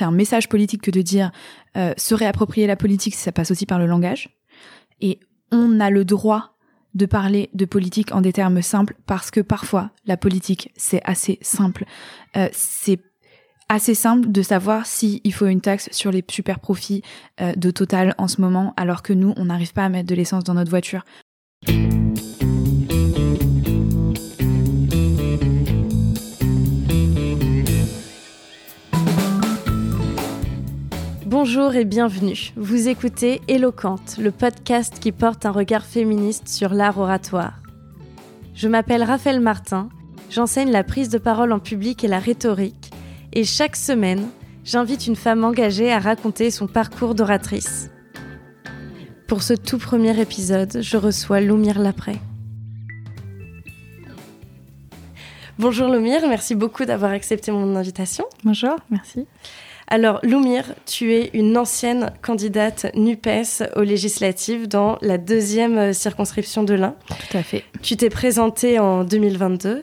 c'est un message politique que de dire euh, se réapproprier la politique, ça passe aussi par le langage. Et on a le droit de parler de politique en des termes simples parce que parfois la politique c'est assez simple. Euh, c'est assez simple de savoir si il faut une taxe sur les super profits euh, de Total en ce moment alors que nous on n'arrive pas à mettre de l'essence dans notre voiture. Bonjour et bienvenue. Vous écoutez Éloquente, le podcast qui porte un regard féministe sur l'art oratoire. Je m'appelle Raphaël Martin, j'enseigne la prise de parole en public et la rhétorique, et chaque semaine, j'invite une femme engagée à raconter son parcours d'oratrice. Pour ce tout premier épisode, je reçois Loumir Lapré. Bonjour Loumir, merci beaucoup d'avoir accepté mon invitation. Bonjour, merci. Alors, Loumir, tu es une ancienne candidate NUPES aux législatives dans la deuxième euh, circonscription de l'Ain. Tout à fait. Tu t'es présentée en 2022.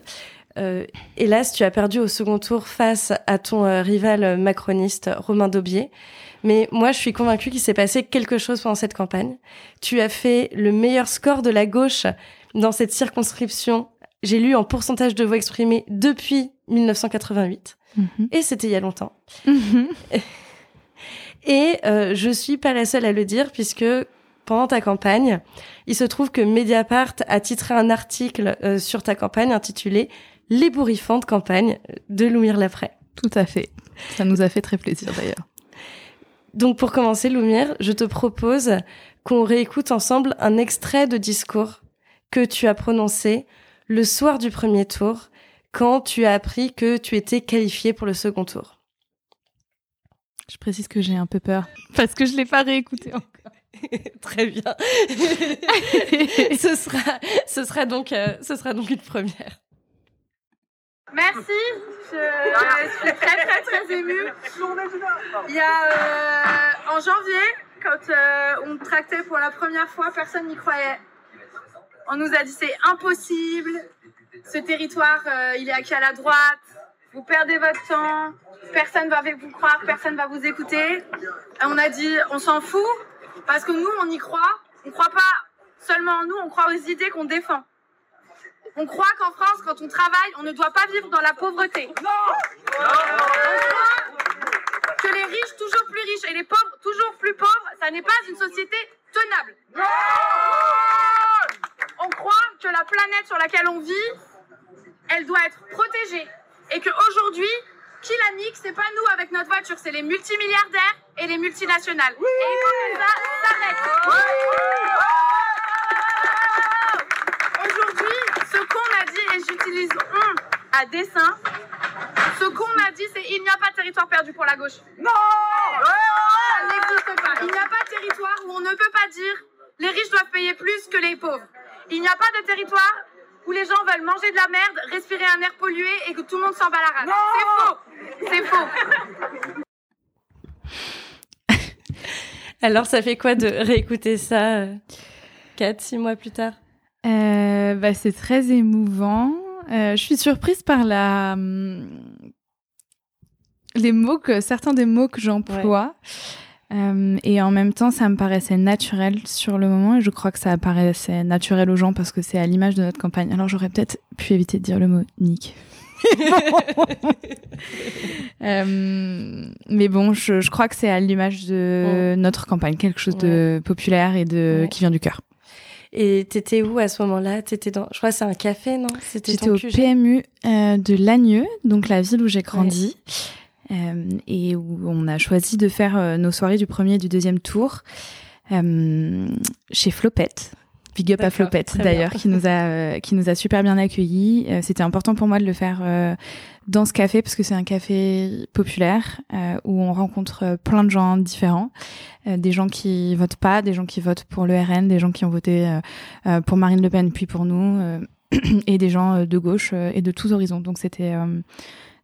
Euh, hélas, tu as perdu au second tour face à ton euh, rival macroniste Romain Daubier. Mais moi, je suis convaincue qu'il s'est passé quelque chose pendant cette campagne. Tu as fait le meilleur score de la gauche dans cette circonscription. J'ai lu en pourcentage de voix exprimées depuis 1988. Mhm. Et c'était il y a longtemps. Mhm. Et euh, je suis pas la seule à le dire puisque pendant ta campagne, il se trouve que Mediapart a titré un article euh, sur ta campagne intitulé L'ébouriffante campagne de Loumir Lapré. Tout à fait. Ça nous a fait très plaisir d'ailleurs. Donc pour commencer, Loumir, je te propose qu'on réécoute ensemble un extrait de discours que tu as prononcé le soir du premier tour quand tu as appris que tu étais qualifiée pour le second tour Je précise que j'ai un peu peur parce que je l'ai pas réécouté encore. Très bien. ce sera, ce sera donc, euh, ce sera donc une première. Merci, je, suis très très très émue. Il y a euh, en janvier, quand euh, on tractait pour la première fois, personne n'y croyait. On nous a dit c'est impossible, ce territoire, euh, il est acquis à la droite. Vous perdez votre temps. Personne va vous croire, personne va vous écouter. on a dit, on s'en fout, parce que nous, on y croit. On croit pas seulement en nous, on croit aux idées qu'on défend. On croit qu'en France, quand on travaille, on ne doit pas vivre dans la pauvreté. Non que les riches toujours plus riches et les pauvres toujours plus pauvres, ça n'est pas une société tenable. On croit que la planète sur laquelle on vit, elle doit être protégée. Et qu'aujourd'hui, qui la nique, c'est pas nous avec notre voiture, c'est les multimilliardaires et les multinationales. et faut que ça s'arrête. Aujourd'hui, ce qu'on a dit, et j'utilise on à dessein, ce qu'on a dit, c'est il n'y a pas de territoire perdu pour la gauche. Non Ça n'existe pas. Il n'y a pas de territoire où on ne peut pas dire les riches doivent payer plus que les pauvres. Il n'y a pas de territoire où les gens veulent manger de la merde, respirer un air pollué et que tout le monde s'en bat la race. C'est faux C'est faux Alors, ça fait quoi de réécouter ça 4, euh, 6 mois plus tard? Euh, bah, C'est très émouvant. Euh, je suis surprise par la... Hum, les mots que... Certains des mots que j'emploie. Euh, et en même temps, ça me paraissait naturel sur le moment et je crois que ça paraissait naturel aux gens parce que c'est à l'image de notre campagne. Alors j'aurais peut-être pu éviter de dire le mot nique. euh, mais bon, je, je crois que c'est à l'image de notre campagne, quelque chose de populaire et de qui vient du cœur. Et t'étais où à ce moment-là? T'étais dans, je crois, c'est un café, non? C'était au PMU euh, de Lagneux, donc la ville où j'ai grandi. Et où on a choisi de faire euh, nos soirées du premier et du deuxième tour euh, chez Flopette. Big up à Flopette d'ailleurs, qui nous a qui nous a super bien accueillis. C'était important pour moi de le faire dans ce café parce que c'est un café populaire où on rencontre plein de gens différents, des gens qui votent pas, des gens qui votent pour le RN, des gens qui ont voté pour Marine Le Pen puis pour nous, et des gens de gauche et de tous horizons. Donc c'était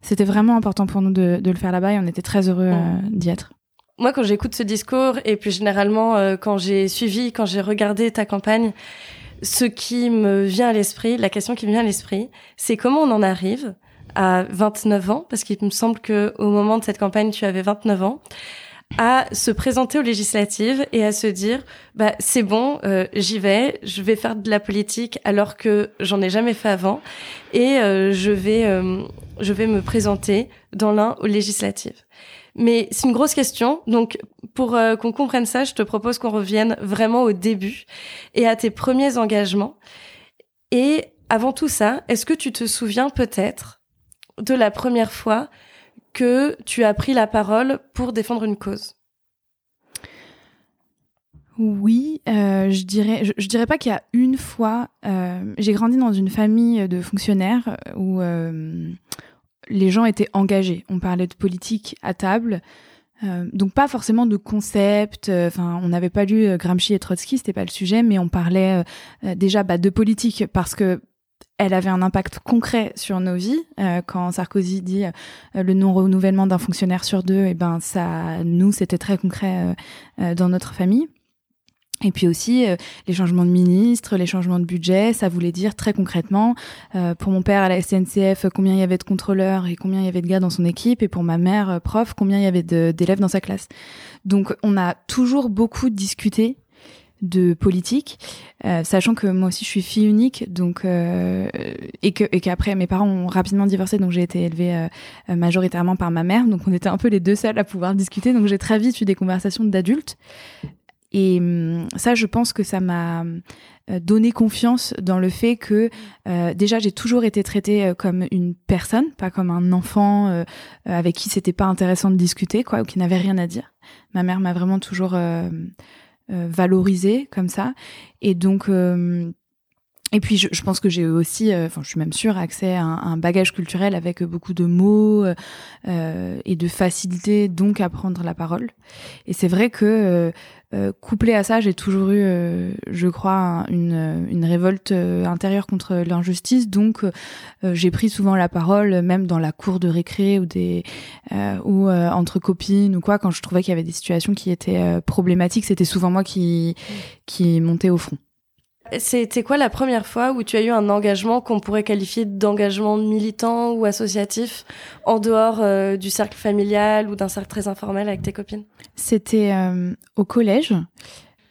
c'était vraiment important pour nous de, le faire là-bas et on était très heureux euh, d'y être. Moi, quand j'écoute ce discours et plus généralement euh, quand j'ai suivi, quand j'ai regardé ta campagne, ce qui me vient à l'esprit, la question qui me vient à l'esprit, c'est comment on en arrive à 29 ans, parce qu'il me semble que au moment de cette campagne, tu avais 29 ans, à se présenter aux législatives et à se dire bah c'est bon euh, j'y vais je vais faire de la politique alors que j'en ai jamais fait avant et euh, je vais euh, je vais me présenter dans l'un aux législatives. Mais c'est une grosse question donc pour qu'on comprenne ça je te propose qu'on revienne vraiment au début et à tes premiers engagements. Et avant tout ça est-ce que tu te souviens peut-être de la première fois que tu as pris la parole pour défendre une cause oui, euh, je dirais, je, dirais pas qu'il y a une fois. Euh, j'ai grandi dans une famille de fonctionnaires où euh, les gens étaient engagés. On parlait de politique à table, donc pas forcément de concept. Enfin, on n'avait pas lu Gramsci et Trotsky, c'était pas le sujet, mais on parlait déjà bah, de politique parce que elle avait un impact concret sur nos vies. Euh, quand Sarkozy dit euh, le non-renouvellement d'un fonctionnaire sur deux, et eh ben ça, nous, c'était très concret euh, dans notre famille. Et puis aussi les changements de ministre, les changements de budget, ça voulait dire très concrètement pour mon père à la SNCF combien il y avait de contrôleurs et combien il y avait de gars dans son équipe, et pour ma mère prof combien il y avait d'élèves dans sa classe. Donc on a toujours beaucoup discuté de politique, euh, sachant que moi aussi je suis fille unique, donc euh, et que et qu'après mes parents ont rapidement divorcé, donc j'ai été élevée euh, majoritairement par ma mère, donc on était un peu les deux seuls à pouvoir discuter, donc j'ai très vite eu des conversations d'adultes. Et hum, ça, je pense que ça m'a donné confiance dans le fait que déjà j'ai toujours été traitée comme une personne, pas comme un enfant avec qui c'était pas intéressant de discuter, quoi, ou qui n'avait rien à dire. Ma mère m'a vraiment toujours euh, valorisé comme ça. Et donc, euh, et puis, je, je, pense que j'ai aussi, euh, enfin, je suis même sûre, accès à un, bagage culturel avec beaucoup de mots euh, et de facilité, donc à prendre la parole. Et c'est vrai que euh, couplé à ça, j'ai toujours eu, je crois, une, révolte intérieure contre l'injustice. Donc, j'ai pris souvent la parole, même dans la cour de récré ou des ou entre copines ou quoi, quand je trouvais qu'il y avait des situations qui étaient problématiques, c'était souvent moi qui qui montais au front. C'était quoi la première fois où tu as eu un engagement qu'on pourrait qualifier d'engagement militant ou associatif en dehors euh, du cercle familial ou d'un cercle très informel avec tes copines? C'était euh, au collège.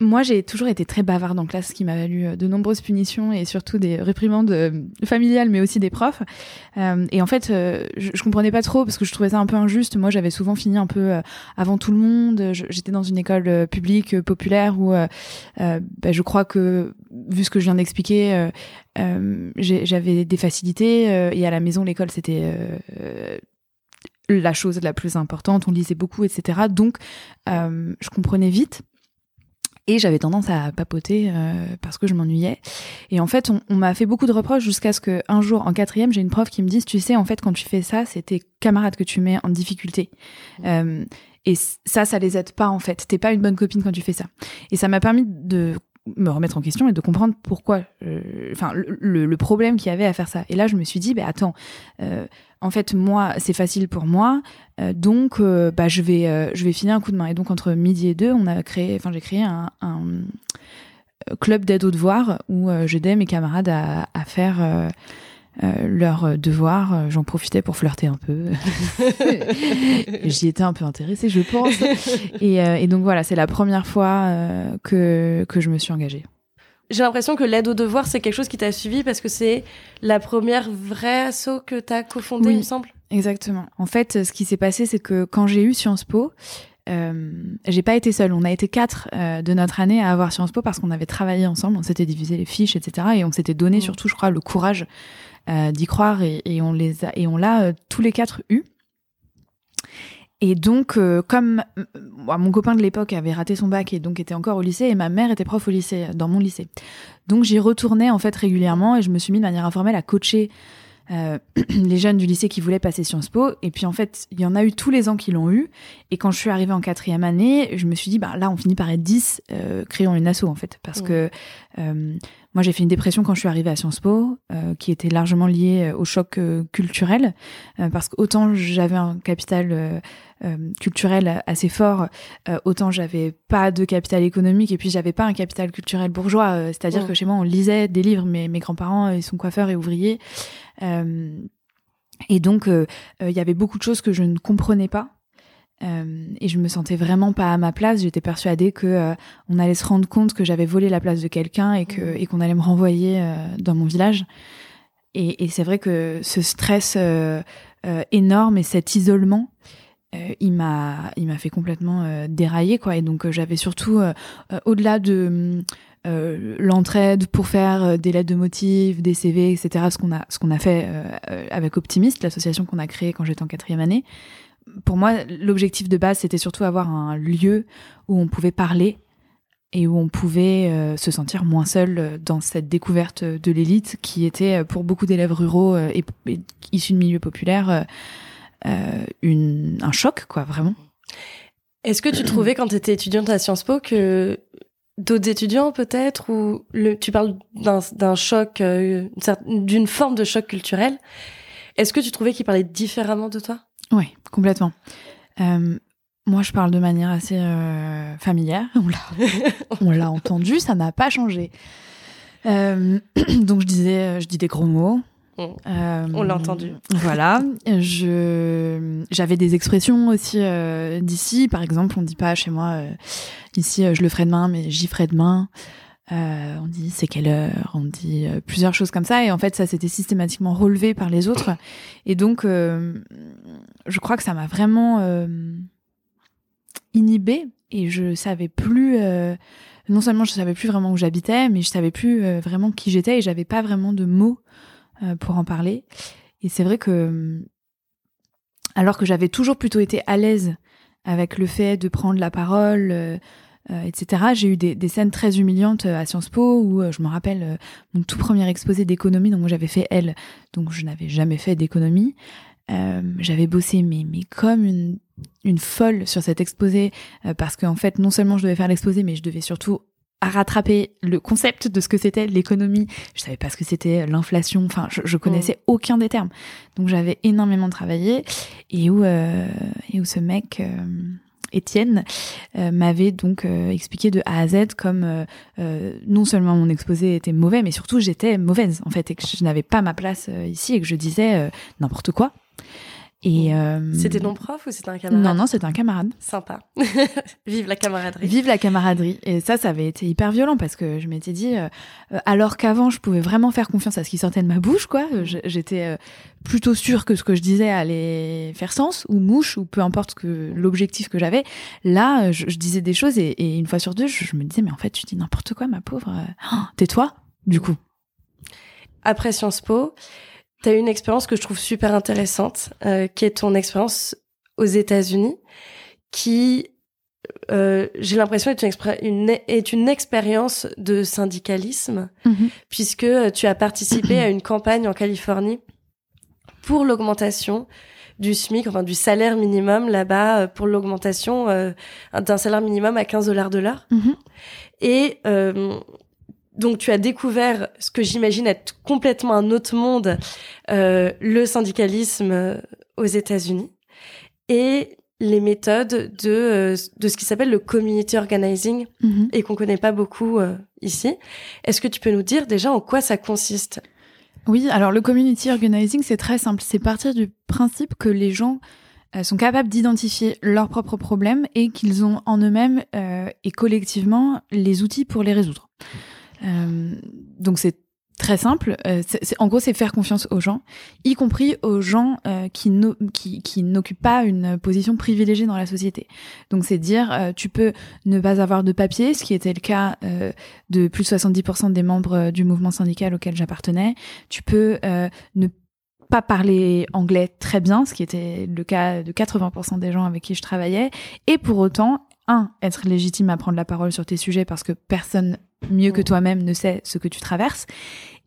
Moi, j'ai toujours été très bavarde en classe, ce qui m'a valu euh, de nombreuses punitions et surtout des réprimandes euh, familiales, mais aussi des profs. Euh, et en fait, je, je, comprenais pas trop parce que je trouvais ça un peu injuste. Moi, j'avais souvent fini un peu avant tout le monde. J'étais dans une école publique populaire où bah, je crois que, vu ce que je viens d'expliquer, j'avais des facilités et à la maison, l'école, c'était la chose la plus importante. On lisait beaucoup, etc. Donc, je comprenais vite. Et j'avais tendance à papoter euh, parce que je m'ennuyais. Et en fait, on, m'a fait beaucoup de reproches jusqu'à ce qu'un jour, en quatrième, j'ai une prof qui me dise, tu sais, en fait, quand tu fais ça, c'est tes camarades que tu mets en difficulté. Euh, et ça, ça les aide pas, en fait. T'es pas une bonne copine quand tu fais ça. Et ça m'a permis de me remettre en question et de comprendre pourquoi, euh, enfin, le, problème qu'il y avait à faire ça. Et là, je me suis dit, bah attends, euh, en fait, moi, c'est facile pour moi, euh, donc bah, je vais, je filer un coup de main. Et donc entre midi et deux, on a créé, enfin j'ai créé un, club d'aide aux devoirs où j'aidais mes camarades à faire leurs devoirs. J'en profitais pour flirter un peu. J'y étais un peu intéressée, je pense. Et, et donc voilà, c'est la première fois que que je me suis engagée. J'ai l'impression que l'aide aux devoirs, c'est quelque chose qui t'a suivi parce que c'est la première vraie asso que t'as cofondée, il me semble. Exactement. En fait, ce qui s'est passé, c'est que quand j'ai eu Sciences Po, euh, j'ai pas été seule. On a été quatre euh, de notre année à avoir Sciences Po parce qu'on avait travaillé ensemble, on s'était divisé les fiches, etc. Et on s'était donné mmh. surtout, je crois, le courage euh, d'y croire et, et, on les a et on l'a euh, tous les quatre eu. Et donc, euh, comme euh, mon copain de l'époque avait raté son bac et donc était encore au lycée, et ma mère était prof au lycée, dans mon lycée. Donc j'y retournais en fait régulièrement et je me suis mis de manière informelle à coacher euh, les jeunes du lycée qui voulaient passer Sciences Po. Et puis en fait, il y en a eu tous les ans qui l'ont eu. Et quand je suis arrivée en quatrième année, je me suis dit, bah là, on finit par être 10, euh, créons une asso en fait. Parce que euh, moi, j'ai fait une dépression quand je suis arrivée à Sciences Po, euh, qui était largement liée au choc culturel. parce qu'autant j'avais un capital culturel assez fort, autant j'avais pas de capital économique et puis j'avais pas un capital culturel bourgeois. C'est-à-dire que chez moi, on lisait des livres, mais mes grands-parents, ils sont coiffeurs et ouvriers. Euh, Et donc, il y avait beaucoup de choses que je ne comprenais pas. Et je me sentais vraiment pas à ma place. J'étais persuadée que on allait se rendre compte que j'avais volé la place de quelqu'un et que mmh. et qu'on allait me renvoyer dans mon village. Et, et c'est vrai que ce stress énorme et cet isolement, il m'a il m'a fait complètement dérailler quoi. Et donc j'avais surtout au-delà de euh, l'entraide pour faire euh, des lettres de motifs, des CV, etc. Ce qu'on a, ce qu'on a fait euh, avec Optimist, l'association qu'on a créée quand j'étais en quatrième année. Pour moi, l'objectif de base, c'était surtout avoir un lieu où on pouvait parler et où on pouvait se sentir moins seul dans cette découverte de l'élite qui était pour beaucoup d'élèves ruraux et, issus de milieux populaires un choc, quoi, vraiment. Est-ce que tu trouvais quand tu étais étudiante à Sciences Po que d'autres étudiants peut-être ou tu parles d'un choc euh, d'une forme de choc culturel est-ce que tu trouvais qu'ils parlaient différemment de toi? Oui complètement euh, moi je parle de manière assez euh, familière on l'a entendu ça n'a pas changé donc je disais je dis des gros mots euh, on l'a entendu. Voilà. J'avais des expressions aussi euh, d'ici. Par exemple, on dit pas chez moi euh, ici je le ferai demain, mais j'y ferai demain. On dit c'est quelle heure. On dit plusieurs choses comme ça. Et en fait, ça s'était systématiquement relevé par les autres. Et donc, je crois que ça m'a vraiment inhibé et je savais plus. non seulement je savais plus vraiment où j'habitais, mais je savais plus vraiment qui j'étais et j'avais pas vraiment de mots euh, pour en parler. Et c'est vrai que, euh, alors que j'avais toujours plutôt été à l'aise avec le fait de prendre la parole, euh, etc., j'ai eu des, scènes très humiliantes à Sciences Po où je me rappelle mon tout premier exposé d'économie, donc moi j'avais fait L, donc je n'avais jamais fait d'économie. j'avais bossé mais, mais comme une, une folle sur cet exposé parce qu'en fait non seulement je devais faire l'exposé mais je devais surtout à rattraper le concept de ce que c'était l'économie. Je savais pas ce que c'était l'inflation. Enfin, je, je connaissais mm. aucun des termes. Donc j'avais énormément travaillé et où euh, et où ce mec euh, Étienne euh, m'avait donc expliqué de A à Z comme non seulement mon exposé était mauvais, mais surtout j'étais mauvaise en fait et que je n'avais pas ma place ici et que je disais n'importe quoi. Et euh, c'était ton prof ou c'était un camarade Non, non, c'était un camarade. Sympa. Vive la camaraderie. Vive la camaraderie. Et ça, ça avait été hyper violent parce que je m'étais dit, euh, alors qu'avant, je pouvais vraiment faire confiance à ce qui sortait de ma bouche, quoi. J'étais euh, plutôt sûre que ce que je disais allait faire sens ou mouche ou peu importe que l'objectif que j'avais. Là, je, disais des choses et, une fois sur deux, je, me disais, mais en fait, tu dis n'importe quoi, ma pauvre. Oh, tais-toi, du coup. Après Sciences Po, tu as une expérience que je trouve super intéressante, euh, qui est ton expérience aux États-Unis, qui, euh, j'ai l'impression, est une, une, est une expérience de syndicalisme, mhm. puisque tu as participé à une campagne en Californie pour l'augmentation du SMIC, enfin du salaire minimum là-bas, euh, pour l'augmentation euh, d'un salaire minimum à 15 dollars de l'heure. Mhm. Et euh, donc tu as découvert ce que j'imagine être complètement un autre monde, euh, le syndicalisme euh, aux États-Unis et les méthodes de euh, de ce qui s'appelle le community organizing mhm. et qu'on connaît pas beaucoup euh, ici. Est-ce que tu peux nous dire déjà en quoi ça consiste? Oui, alors le community organizing c'est très simple, c'est partir du principe que les gens sont capables d'identifier leurs propres problèmes et qu'ils ont en eux-mêmes et collectivement les outils pour les résoudre. Euh, donc c'est très simple. Euh, en gros, c'est faire confiance aux gens, y compris aux gens euh, qui, n'occupent pas une position privilégiée dans la société. Donc, c'est dire, tu peux ne pas avoir de papier, ce qui était le cas de plus de 70% des membres du mouvement syndical auquel j'appartenais. Tu peux ne pas parler anglais très bien, ce qui était le cas de 80% des gens avec qui je travaillais, et pour autant, un, être légitime à prendre la parole sur tes sujets parce que personne mieux que toi-même ne sait ce que tu traverses.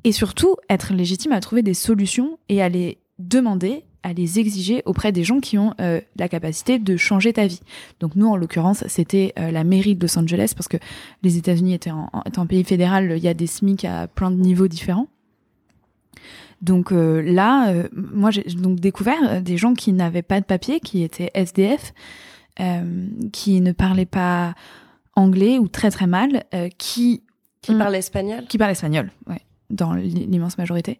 Et surtout, être légitime à trouver des solutions et à les demander, à les exiger auprès des gens qui ont euh, la capacité de changer ta vie. Donc nous, en l'occurrence, c'était euh, la mairie de Los Angeles parce que les États-Unis étaient en, un pays fédéral, il y a des SMIC à plein de niveaux différents. Donc euh, là, moi j'ai donc découvert des gens qui n'avaient pas de papier, qui étaient SDF, qui ne parlaient pas anglais ou très très mal, qui qui parle espagnol? Qui parle espagnol, ouais. dans l'immense majorité,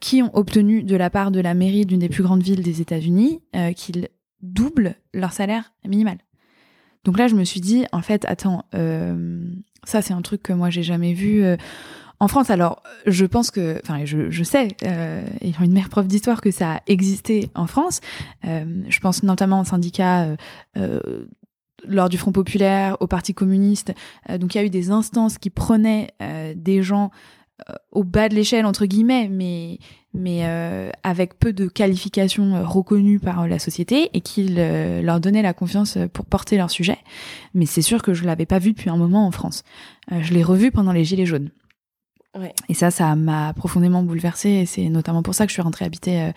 qui ont obtenu de la part de la mairie d'une des plus grandes villes des États-Unis qu'ils doublent leur salaire minimal. Donc là, je me suis dit, en fait, attends, ça c'est un truc que moi j'ai jamais vu en France, alors, je pense que, enfin, je, je sais, euh, ayant une mère prof d'histoire, que ça a existé en France. Euh, je pense notamment au syndicat euh, euh, lors du Front populaire, au Parti communiste. Euh, donc, il y a eu des instances qui prenaient des gens au bas de l'échelle, entre guillemets, mais, mais avec peu de qualifications reconnues par la société et qui leur donnaient la confiance pour porter leur sujet. Mais c'est sûr que je l'avais pas vu depuis un moment en France. je l'ai revu pendant les Gilets jaunes. Et ça, ça m'a profondément bouleversée. Et c'est notamment pour ça que je suis rentrée habiter euh,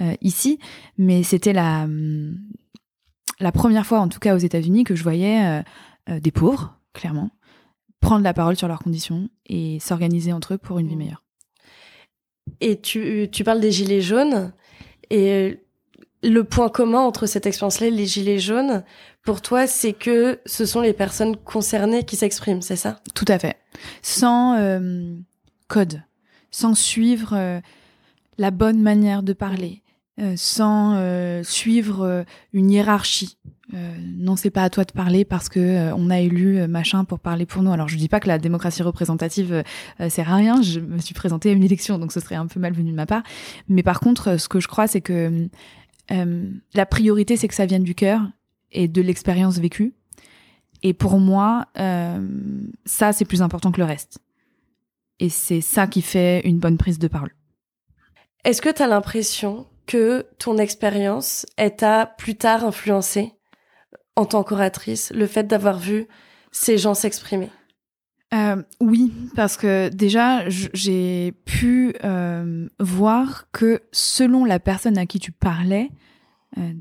euh, ici. Mais c'était la, hum, la première fois, en tout cas aux États-Unis, que je voyais euh, des pauvres, clairement, prendre la parole sur leurs conditions et s'organiser entre eux pour une vie mmh. meilleure. Et tu, tu parles des gilets jaunes. Et le point commun entre cette expérience-là et les gilets jaunes, pour toi, c'est que ce sont les personnes concernées qui s'expriment, c'est ça? Tout à fait. Sans code, sans suivre euh, la bonne manière de parler, euh, sans euh, suivre une hiérarchie. non, c'est pas à toi de parler parce que on a élu machin pour parler pour nous. Alors je dis pas que la démocratie représentative sert à rien. Je me suis présentée à une élection, donc ce serait un peu malvenu de ma part. Mais par contre, ce que je crois, c'est que la priorité, c'est que ça vienne du cœur et de l'expérience vécue. Et pour moi, ça, c'est plus important que le reste. Et c'est ça qui fait une bonne prise de parole. Est-ce que tu as l'impression que ton expérience t'a plus tard influencé en tant qu'oratrice, le fait d'avoir vu ces gens s'exprimer? Euh, oui, parce que déjà, j'ai pu euh, voir que selon la personne à qui tu parlais, euh,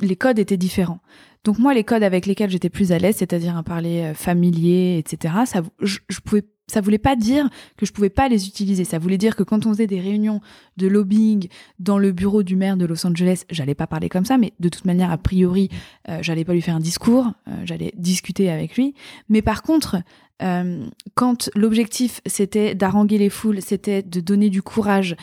les codes étaient différents. Donc moi, les codes avec lesquels j'étais plus à l'aise, c'est-à-dire un parler familier, etc., ça, je pouvais ça voulait pas dire que je pouvais pas les utiliser. Ça voulait dire que quand on faisait des réunions de lobbying dans le bureau du maire de Los Angeles, j'allais pas parler comme ça, mais de toute manière, a priori, euh, j'allais pas lui faire un discours, euh, j'allais discuter avec lui. Mais par contre, euh, quand l'objectif c'était d'haranguer les foules, c'était de donner du courage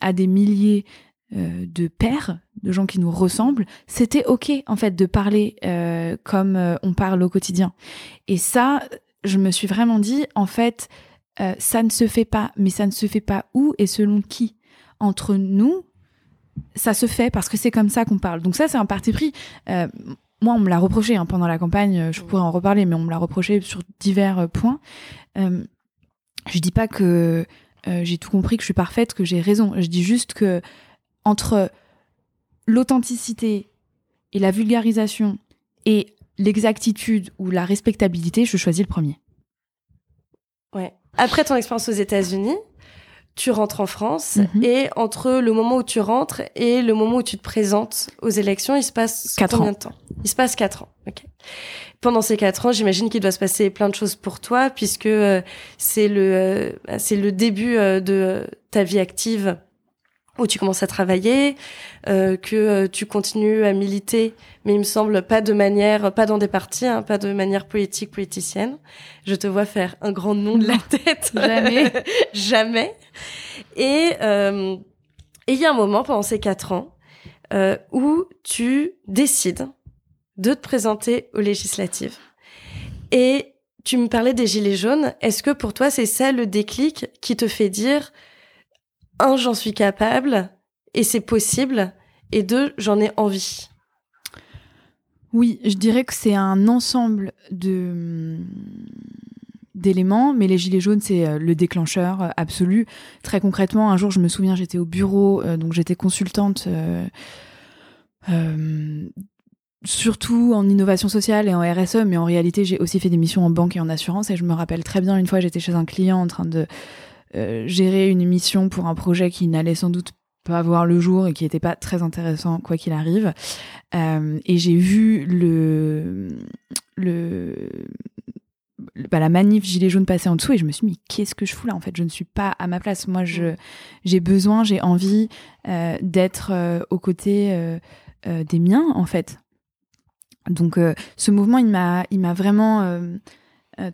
à des milliers de pères, de gens qui nous ressemblent, c'était ok en fait de parler comme on parle au quotidien. Et ça, je me suis vraiment dit, en fait, euh, ça ne se fait pas, mais ça ne se fait pas où et selon qui Entre nous, ça se fait parce que c'est comme ça qu'on parle. Donc ça, c'est un parti pris. Euh, moi, on me l'a reproché hein, pendant la campagne, je pourrais en reparler, mais on me l'a reproché sur divers euh, points. je dis pas que j'ai tout compris, que je suis parfaite, que j'ai raison. Je dis juste que entre l'authenticité et la vulgarisation et l'exactitude ou la respectabilité, je choisis le premier. Ouais. Après ton expérience aux États-Unis, tu rentres en France mhm. et entre le moment où tu rentres et le moment où tu te présentes aux élections, il se passe quatre combien ans. de temps? Il se passe quatre ans. Pendant ces quatre ans, j'imagine qu'il doit se passer plein de choses pour toi puisque euh, c'est le euh, c'est le début euh, de ta vie active où tu commences à travailler, euh, que euh, tu continues à militer, mais il me semble pas de manière, pas dans des partis, hein, pas de manière politique, politicienne. Je te vois faire un grand nom de la tête. Jamais. Jamais. Et euh, il y a un moment pendant ces quatre ans où tu décides de te présenter aux législatives. Et tu me parlais des gilets jaunes. Est-ce que pour toi c'est ça le déclic qui te fait dire un, j'en suis capable et c'est possible, et deux, j'en ai envie. Oui, je dirais que c'est un ensemble de d'éléments, mais les gilets jaunes, c'est euh, le déclencheur euh, absolu. Très concrètement, un jour, je me souviens, j'étais au bureau, euh, donc j'étais consultante, surtout en innovation sociale et en RSE, mais en réalité, j'ai aussi fait des missions en banque et en assurance, et je me rappelle très bien, une fois, j'étais chez un client en train de gérer une émission pour un projet qui n'allait sans doute pas voir le jour et qui n'était pas très intéressant quoi qu'il arrive. Euh, et j'ai vu le le bah, la manif gilet jaune passer en dessous et je me suis dit qu'est-ce que je fous là en fait? Je ne suis pas à ma place. Moi je j'ai besoin j'ai envie euh, d'être euh, aux côtés euh, euh, des miens en fait. Donc ce mouvement il m'a il m'a vraiment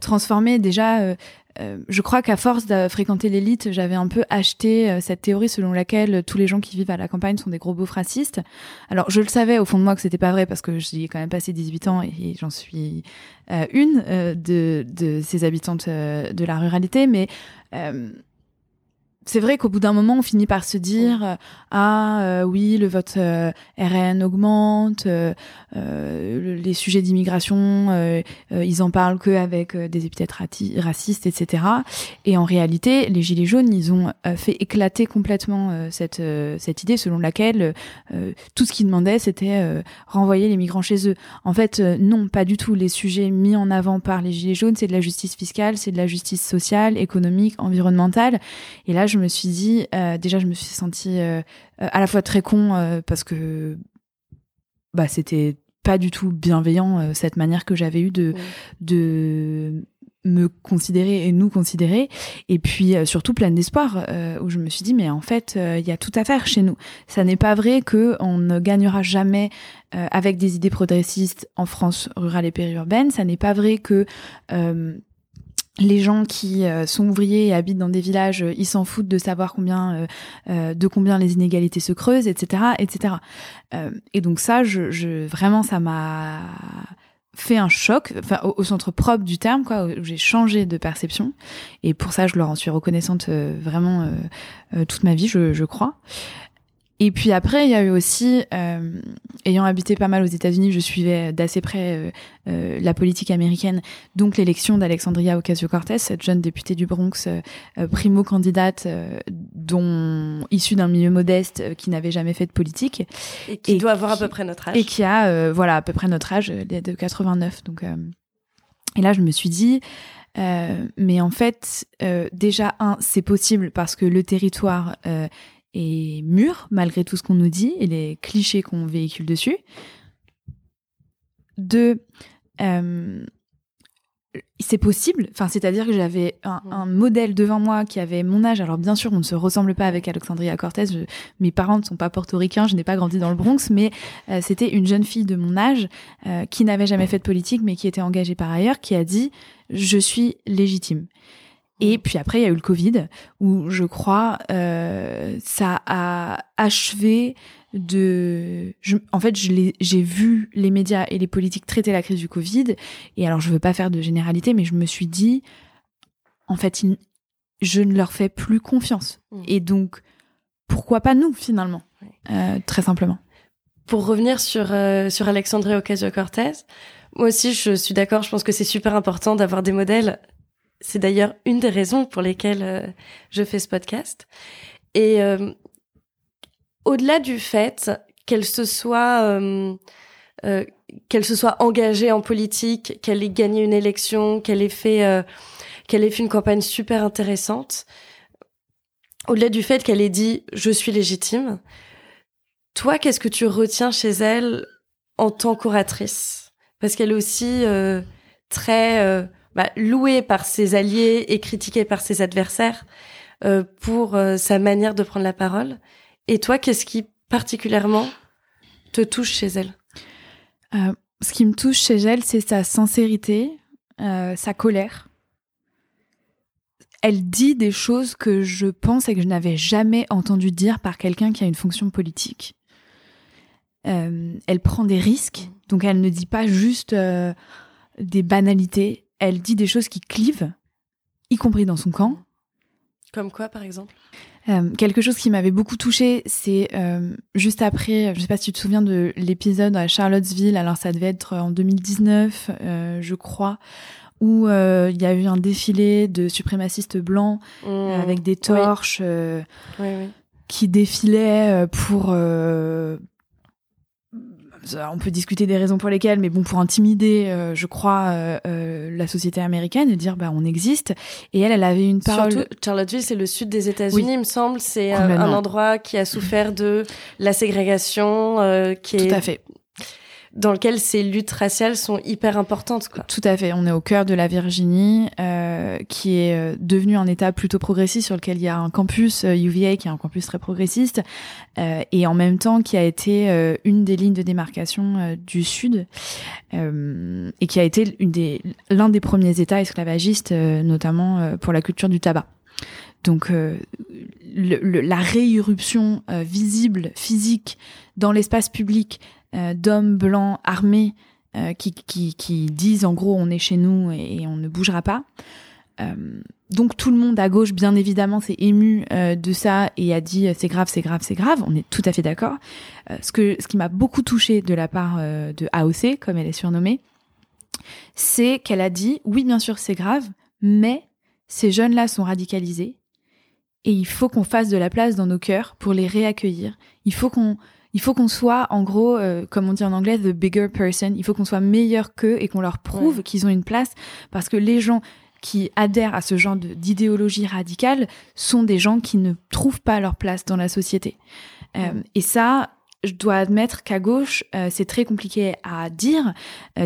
transformé déjà euh, je crois qu'à force de fréquenter l'élite, j'avais un peu acheté euh, cette théorie selon laquelle tous les gens qui vivent à la campagne sont des gros beaufs racistes. Alors, je le savais au fond de moi que c'était pas vrai parce que j'y ai quand même passé 18 ans et, j'en suis euh, une de, de, ces habitantes de la ruralité, mais c'est vrai qu'au bout d'un moment, on finit par se dire euh, ah euh, oui, le vote euh, RN augmente, les sujets d'immigration, ils en parlent que avec des épithètes racistes, etc. Et en réalité, les gilets jaunes, ils ont fait éclater complètement cette cette idée selon laquelle tout ce qu'ils demandaient, c'était renvoyer les migrants chez eux. En fait, non, pas du tout. Les sujets mis en avant par les gilets jaunes, c'est de la justice fiscale, c'est de la justice sociale, économique, environnementale. Et là, je me suis dit, euh, déjà, je me suis sentie euh, euh, à la fois très con parce que bah, c'était pas du tout bienveillant cette manière que j'avais eue de, de me considérer et nous considérer. Et puis surtout pleine d'espoir où je me suis dit mais en fait il y a tout à faire chez nous. Ça n'est pas vrai que on ne gagnera jamais avec des idées progressistes en France rurale et périurbaine. Ça n'est pas vrai que les gens qui euh, sont ouvriers et habitent dans des villages, euh, ils s'en foutent de savoir combien, euh, de combien les inégalités se creusent, etc., etc. et donc ça, je, vraiment, ça m'a fait un choc, enfin au, centre propre du terme, quoi, où j'ai changé de perception. Et pour ça, je leur en suis reconnaissante vraiment toute ma vie, je, je crois. Et puis après, il y a eu aussi, euh, ayant habité pas mal aux États-Unis, je suivais d'assez près euh, euh, la politique américaine, donc l'élection d'Alexandria Ocasio-Cortez, cette jeune députée du Bronx, primo candidate, dont issue d'un milieu modeste, qui n'avait jamais fait de politique, et qui doit avoir à peu près notre âge, et qui a, voilà, à peu près notre âge, de 89. Donc, et là, je me suis dit. mais en fait, déjà un, c'est possible parce que le territoire et mûr, malgré tout ce qu'on nous dit et les clichés qu'on véhicule dessus. Deux, euh, c'est possible, enfin, c'est-à-dire que j'avais un, modèle devant moi qui avait mon âge. Alors, bien sûr, on ne se ressemble pas avec Alexandria Cortez. mes parents ne sont pas portoricains, je n'ai pas grandi dans le Bronx, mais euh, c'était une jeune fille de mon âge euh, qui n'avait jamais fait de politique, mais qui était engagée par ailleurs, qui a dit Je suis légitime. Et puis après, il y a eu le Covid, où je crois euh, ça a achevé de. en fait, j'ai vu les médias et les politiques traiter la crise du Covid. Et alors, je veux pas faire de généralité, mais je me suis dit, en fait, je ne leur fais plus confiance. Mmh. Et donc, pourquoi pas nous finalement, euh, très simplement. Pour revenir sur euh, sur Alexandre Ocasio-Cortez, moi aussi, je suis d'accord. Je pense que c'est super important d'avoir des modèles c'est d'ailleurs une des raisons pour lesquelles euh, je fais ce podcast. Et euh, au-delà du fait qu'elle se soit euh, qu'elle se soit engagée en politique, qu'elle ait gagné une élection, qu'elle ait fait qu'elle ait fait une campagne super intéressante, au-delà du fait qu'elle ait dit je suis légitime, toi qu'est-ce que tu retiens chez elle en tant qu'oratrice? Parce qu'elle est aussi très bah, loué par ses alliés et critiqué par ses adversaires euh, pour euh, sa manière de prendre la parole. Et toi, qu'est-ce qui particulièrement te touche chez elle? Euh, Ce qui me touche chez elle, c'est sa sincérité, sa colère. Elle dit des choses que je pense et que je n'avais jamais entendu dire par quelqu'un qui a une fonction politique. elle prend des risques, donc elle ne dit pas juste des banalités elle dit des choses qui clivent, y compris dans son camp. Comme quoi, par exemple? Euh, quelque chose qui m'avait beaucoup touchée, c'est euh, juste après, je sais pas si tu te souviens de l'épisode à Charlottesville, alors ça devait être en 2019, euh, je crois, où il y a eu un défilé de suprémacistes blancs mmh. avec des torches qui défilaient pour on peut discuter des raisons pour lesquelles, mais bon, pour intimider, euh, je crois, euh, euh, la société américaine et dire, bah, on existe. Et elle, elle avait une parole. Surtout, Charlottesville, c'est le sud des États-Unis, il me semble. C'est un endroit qui a souffert de la ségrégation, qui est. Tout à fait. Dans lequel ces luttes raciales sont hyper importantes. Quoi. Tout à fait. On est au cœur de la Virginie, euh, qui est euh, devenu un État plutôt progressiste sur lequel il y a un campus UVA qui est un campus très progressiste et en même temps qui a été une des lignes de démarcation du Sud et qui a été l'un des premiers États esclavagistes, notamment pour la culture du tabac. Donc la réirruption visible, physique, dans l'espace public euh, d'hommes blancs armés euh, qui, qui, qui, disent en gros on est chez nous et, on ne bougera pas. Euh, donc tout le monde à gauche, bien évidemment, s'est ému de ça et a dit c'est grave, c'est grave, c'est grave. On est tout à fait d'accord. ce que ce qui m'a beaucoup touché de la part de AOC, comme elle est surnommée, c'est qu'elle a dit oui, bien sûr, c'est grave, mais ces jeunes-là sont radicalisés et il faut qu'on fasse de la place dans nos cœurs pour les réaccueillir. Il faut qu'on il faut qu'on soit, en gros, euh, comme on dit en anglais, the bigger person. Il faut qu'on soit meilleur qu'eux et qu'on leur prouve qu'ils ont une place. Parce que les gens qui adhèrent à ce genre d'idéologie radicale sont des gens qui ne trouvent pas leur place dans la société. Euh, et ça, je dois admettre qu'à gauche, euh, c'est très compliqué à dire.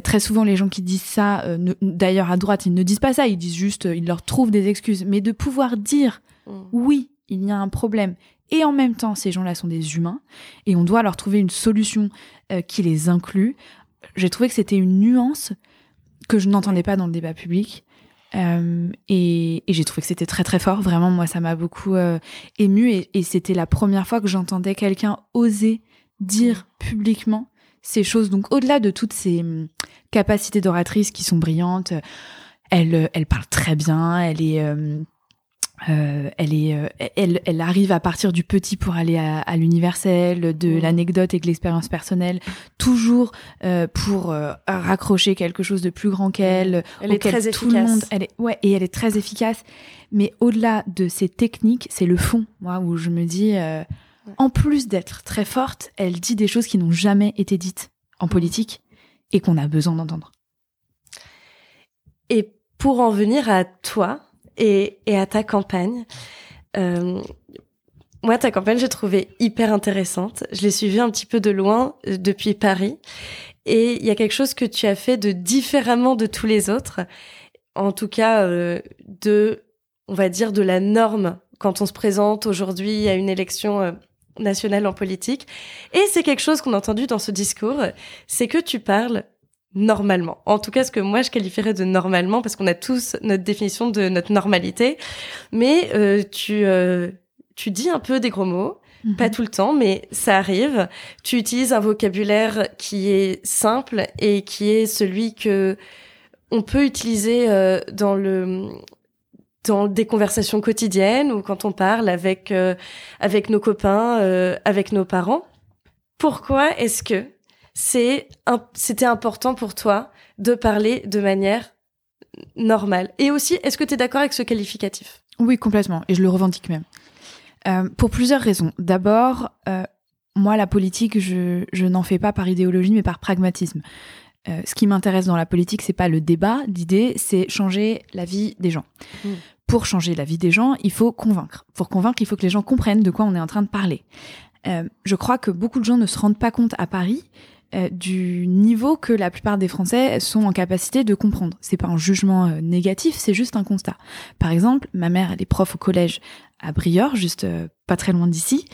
très souvent, les gens qui disent ça, d'ailleurs à droite, ils ne disent pas ça, ils disent juste, ils leur trouvent des excuses. Mais de pouvoir dire, mm. oui, il y a un problème, et en même temps, ces gens-là sont des humains et on doit leur trouver une solution euh, qui les inclut. J'ai trouvé que c'était une nuance que je n'entendais pas dans le débat public. Euh, et, j'ai trouvé que c'était très très fort. Vraiment, moi, ça m'a beaucoup euh, ému et, c'était la première fois que j'entendais quelqu'un oser dire publiquement ces choses. Donc, au-delà de toutes ces hum, capacités d'oratrice qui sont brillantes, elle, elle parle très bien, elle est euh, elle est, euh, elle, elle arrive à partir du petit pour aller à, à l'universel, de mmh. l'anecdote et de l'expérience personnelle, toujours euh, pour euh, raccrocher quelque chose de plus grand qu'elle. Elle est très tout efficace. Le monde, elle est, ouais, et elle est très efficace. Mais au-delà de ces techniques, c'est le fond, moi, où je me dis, en plus d'être très forte, elle dit des choses qui n'ont jamais été dites en politique et qu'on a besoin d'entendre. Et pour en venir à toi, et, à ta campagne. Euh, moi, ta campagne, j'ai trouvé hyper intéressante. Je l'ai suivie un petit peu de loin euh, depuis Paris. Et il y a quelque chose que tu as fait de différemment de tous les autres. En tout cas, euh, de, on va dire, de la norme quand on se présente aujourd'hui à une élection nationale en politique. Et c'est quelque chose qu'on a entendu dans ce discours, c'est que tu parles normalement. En tout cas, ce que moi je qualifierais de normalement, parce qu'on a tous notre définition de notre normalité. Mais euh, tu euh, tu dis un peu des gros mots, mhm. pas tout le temps, mais ça arrive. Tu utilises un vocabulaire qui est simple et qui est celui que on peut utiliser euh, dans le dans des conversations quotidiennes ou quand on parle avec avec nos copains, avec nos parents. Pourquoi est-ce que c'est c'était important pour toi de parler de manière normale. Et aussi, est-ce que tu es d'accord avec ce qualificatif? Oui, complètement, et je le revendique même. Euh, pour plusieurs raisons. D'abord, euh, moi, la politique, je, je n'en fais pas par idéologie, mais par pragmatisme. Euh, ce qui m'intéresse dans la politique, c'est pas le débat d'idées, c'est changer la vie des gens. Mm. Pour changer la vie des gens, il faut convaincre. Pour convaincre, il faut que les gens comprennent de quoi on est en train de parler. Euh, je crois que beaucoup de gens ne se rendent pas compte à Paris euh, du niveau que la plupart des Français sont en capacité de comprendre. C'est pas un jugement euh, négatif, c'est juste un constat. Par exemple, ma mère, elle est prof au collège à Briord, juste euh, pas très loin d'ici,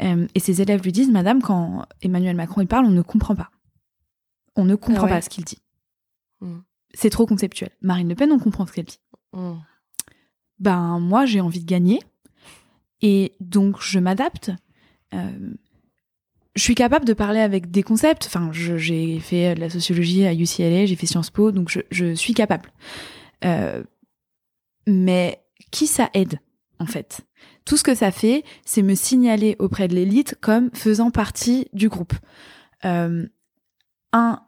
et ses élèves lui disent, Madame, quand Emmanuel Macron il parle, on ne comprend pas. On ne comprend ah pas ce qu'il dit. Hmm. C'est trop conceptuel. Marine Le Pen, on comprend ce qu'elle dit. Hmm. Ben moi, j'ai envie de gagner, et donc je m'adapte je suis capable de parler avec des concepts. Enfin, j'ai fait de la sociologie à UCLA, j'ai fait Sciences Po, donc je, suis capable. Euh, mais qui ça aide, en fait? Tout ce que ça fait, c'est me signaler auprès de l'élite comme faisant partie du groupe. Euh, un,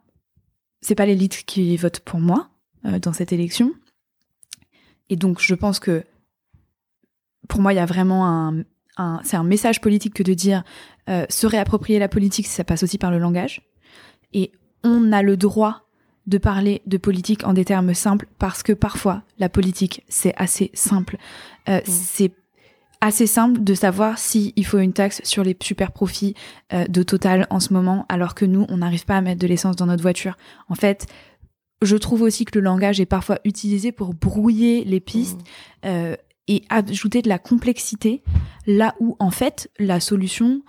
c'est pas l'élite qui vote pour moi euh, dans cette élection. Et donc, je pense que pour moi, il y a vraiment un, c'est un message politique que de dire euh, se réapproprier la politique, ça passe aussi par le langage. Et on a le droit de parler de politique en des termes simples parce que parfois la politique c'est assez simple. Euh, mm. C'est assez simple de savoir si il faut une taxe sur les super profits euh, de Total en ce moment, alors que nous, on n'arrive pas à mettre de l'essence dans notre voiture. En fait, je trouve aussi que le langage est parfois utilisé pour brouiller les pistes mmh. euh, et ajouter de la complexité, là où en fait la solution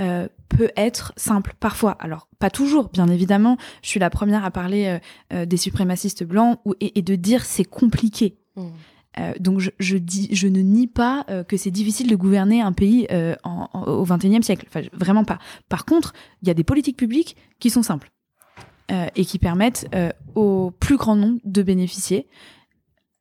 euh, peut être simple parfois. Alors pas toujours, bien évidemment. Je suis la première à parler des suprémacistes blancs et, de dire c'est compliqué. Mmh. Euh, donc je, je, dis, je ne nie pas euh, que c'est difficile de gouverner un pays euh, en, en, au XXIe siècle. Enfin, vraiment pas. Par contre, il y a des politiques publiques qui sont simples et qui permettent au plus grand nombre de bénéficier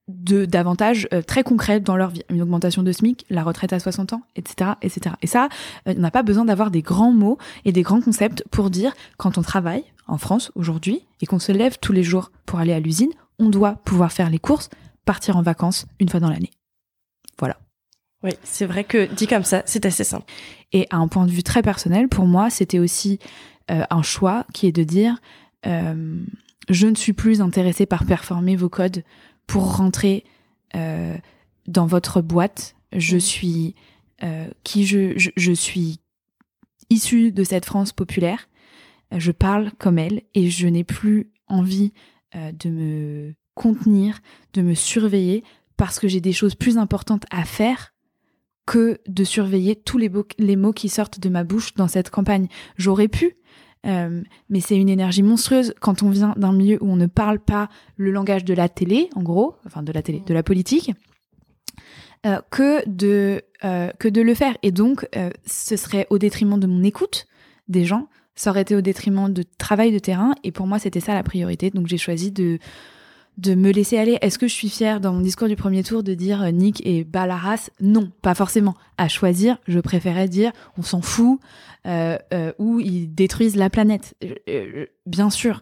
de d'avantages très concrets dans leur vie. Une augmentation de SMIC, la retraite à 60 ans, etc., etc. Et ça, on n'a pas besoin d'avoir des grands mots et des grands concepts pour dire quand on travaille en France aujourd'hui et qu'on se lève tous les jours pour aller à l'usine, on doit pouvoir faire les courses partir en vacances une fois dans l'année. Voilà. Oui, c'est vrai que dit comme ça, c'est assez simple. Et à un point de vue très personnel, pour moi, c'était aussi euh, un choix qui est de dire euh, je ne suis plus intéressée par performer vos codes pour rentrer euh, dans votre boîte. Je suis qui je, je, je suis issue de cette France populaire. Je parle comme elle et je n'ai plus envie de me contenir, de me surveiller, parce que j'ai des choses plus importantes à faire que de surveiller tous les, les mots qui sortent de ma bouche dans cette campagne. J'aurais pu, euh, mais c'est une énergie monstrueuse quand on vient d'un milieu où on ne parle pas le langage de la télé, en gros, enfin de la télé, de la politique, euh, que de euh, que de le faire. Et donc, ce serait au détriment de mon écoute des gens, ça aurait été au détriment de travail de terrain. Et pour moi, c'était ça la priorité. Donc, j'ai choisi de de me laisser aller. Est-ce que je suis fière dans mon discours du premier tour de dire euh, Nick et Balaras? Non, pas forcément. À choisir, je préférais dire on s'en fout euh, euh, ou ils détruisent la planète. bien sûr,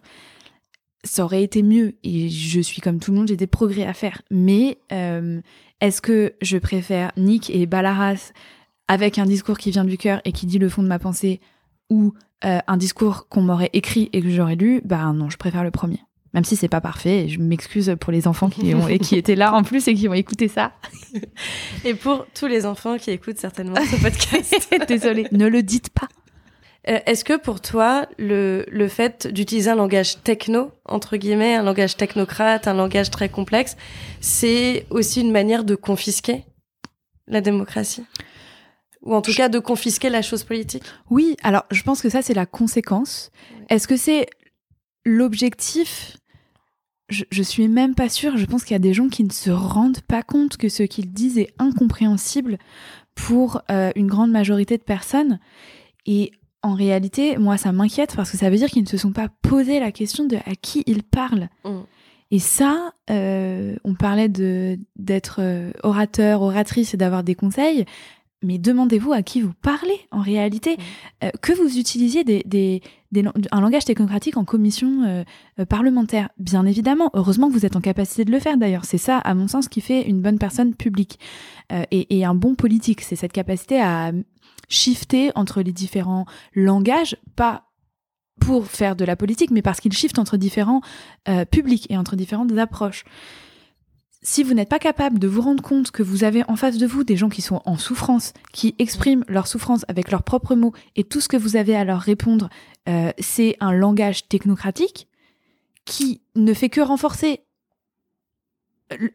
ça aurait été mieux et je suis comme tout le monde, j'ai des progrès à faire. Mais est-ce que je préfère Nick et Balaras avec un discours qui vient du cœur et qui dit le fond de ma pensée ou un discours qu'on m'aurait écrit et que j'aurais lu? Bah non, je préfère le premier même si c'est pas parfait. je m'excuse pour les enfants qui ont et qui étaient là en plus et qui ont écouté ça. Et pour tous les enfants qui écoutent certainement ce podcast. Désolée, ne le dites pas. Euh, est-ce que pour toi, le, le fait d'utiliser un langage techno, entre guillemets, un langage technocrate, un langage très complexe, c'est aussi une manière de confisquer la démocratie? Ou en tout cas de confisquer la chose politique? Oui, alors je pense que ça, c'est la conséquence. Est-ce que c'est l'objectif je, je, suis même pas sûre. Je pense qu'il y a des gens qui ne se rendent pas compte que ce qu'ils disent est incompréhensible pour euh, une grande majorité de personnes. Et en réalité, moi, ça m'inquiète parce que ça veut dire qu'ils ne se sont pas posé la question de à qui ils parlent. Mm. Et ça, euh, on parlait de d'être euh, orateur, oratrice et d'avoir des conseils mais demandez-vous à qui vous parlez en réalité, mmh. euh, que vous utilisiez des, des, un langage technocratique en commission euh, euh, parlementaire. Bien évidemment, heureusement que vous êtes en capacité de le faire d'ailleurs. C'est ça, à mon sens, qui fait une bonne personne publique et, et, un bon politique. C'est cette capacité à shifter entre les différents langages, pas pour faire de la politique, mais parce qu'il shift entre différents publics et entre différentes approches si vous n'êtes pas capable de vous rendre compte que vous avez en face de vous des gens qui sont en souffrance, qui expriment leur souffrance avec leurs propres mots, et tout ce que vous avez à leur répondre, euh, c'est un langage technocratique qui ne fait que renforcer,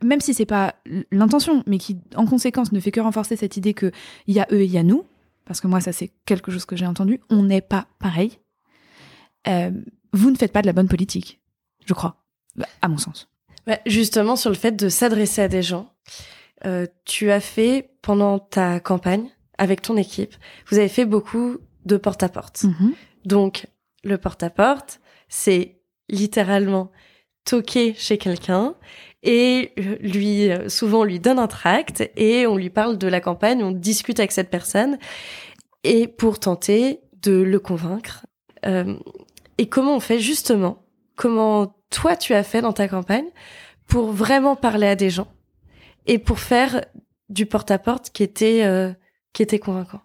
même si c'est pas l'intention, mais qui en conséquence ne fait que renforcer cette idée que il y a eux et il y a nous, parce que moi ça c'est quelque chose que j'ai entendu, on n'est pas pareil. Euh, vous ne faites pas de la bonne politique, je crois, à mon sens. Justement, sur le fait de s'adresser à des gens, euh, tu as fait pendant ta campagne avec ton équipe, vous avez fait beaucoup de porte-à-porte. Mhm. Donc, le porte-à-porte, c'est littéralement toquer chez quelqu'un et lui, souvent, on lui donne un tract et on lui parle de la campagne, on discute avec cette personne et pour tenter de le convaincre. Euh, et comment on fait justement? Comment toi tu as fait dans ta campagne pour vraiment parler à des gens et pour faire du porte-à-porte qui était euh, qui était convaincant?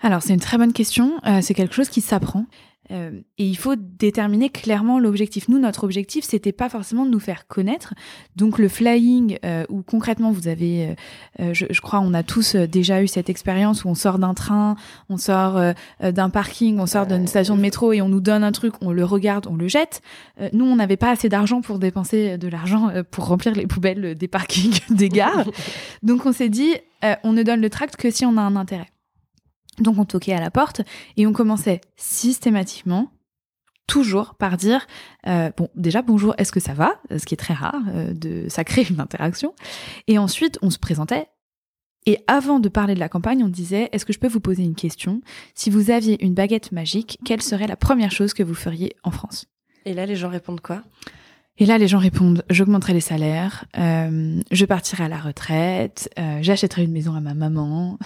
Alors c'est une très bonne question. Euh, c'est quelque chose qui s'apprend. Euh, et il faut déterminer clairement l'objectif. Nous, notre objectif, c'était pas forcément de nous faire connaître. Donc le flying, euh, où concrètement, vous avez, euh, je, je, crois, on a tous déjà eu cette expérience où on sort d'un train, on sort d'un parking, on sort d'une station de métro et on nous donne un truc, on le regarde, on le jette. nous, on n'avait pas assez d'argent pour dépenser de l'argent pour remplir les poubelles des parkings des gares. Donc on s'est dit, on ne donne le tract que si on a un intérêt. Donc on toquait à la porte et on commençait systématiquement toujours par dire euh, bon déjà bonjour est-ce que ça va? Ce qui est très rare euh, de ça crée une interaction. Et ensuite on se présentait et avant de parler de la campagne on disait est-ce que je peux vous poser une question? Si vous aviez une baguette magique quelle serait la première chose que vous feriez en France? Et là les gens répondent quoi? Et là, les gens répondent j'augmenterai les salaires, euh, je partirai à la retraite, euh, j'achèterai une maison à ma maman,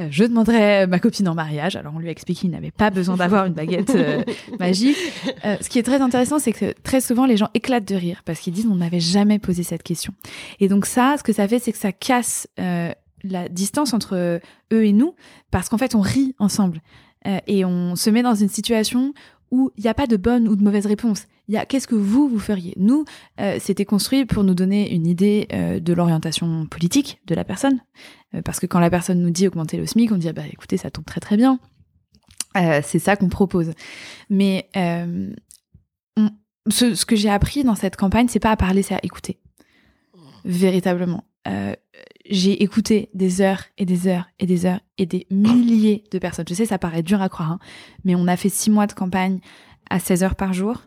euh, je demanderai ma copine en mariage. Alors on lui a expliqué qu'il n'avait pas besoin d'avoir une baguette magique. Ce qui est très intéressant, c'est que très souvent les gens éclatent de rire parce qu'ils disent on n'avait jamais posé cette question. Et donc ça, ce que ça fait, c'est que ça casse la distance entre eux et nous parce qu'en fait on rit ensemble et on se met dans une situation où il n'y a pas de bonne ou de mauvaise réponse. Y a qu'est-ce que vous, vous feriez? Nous, euh, c'était construit pour nous donner une idée euh, de l'orientation politique de la personne. Euh, parce que quand la personne nous dit augmenter le SMIC, on dit, ah bah écoutez, ça tombe très très bien. c'est ça qu'on propose. Mais ce, ce, que j'ai appris dans cette campagne, c'est pas à parler, c'est à écouter. Véritablement. J'ai écouté des heures et des heures et des heures et des milliers de personnes. Je sais, ça paraît dur à croire, hein, mais on a fait six mois de campagne à 16 heures par jour.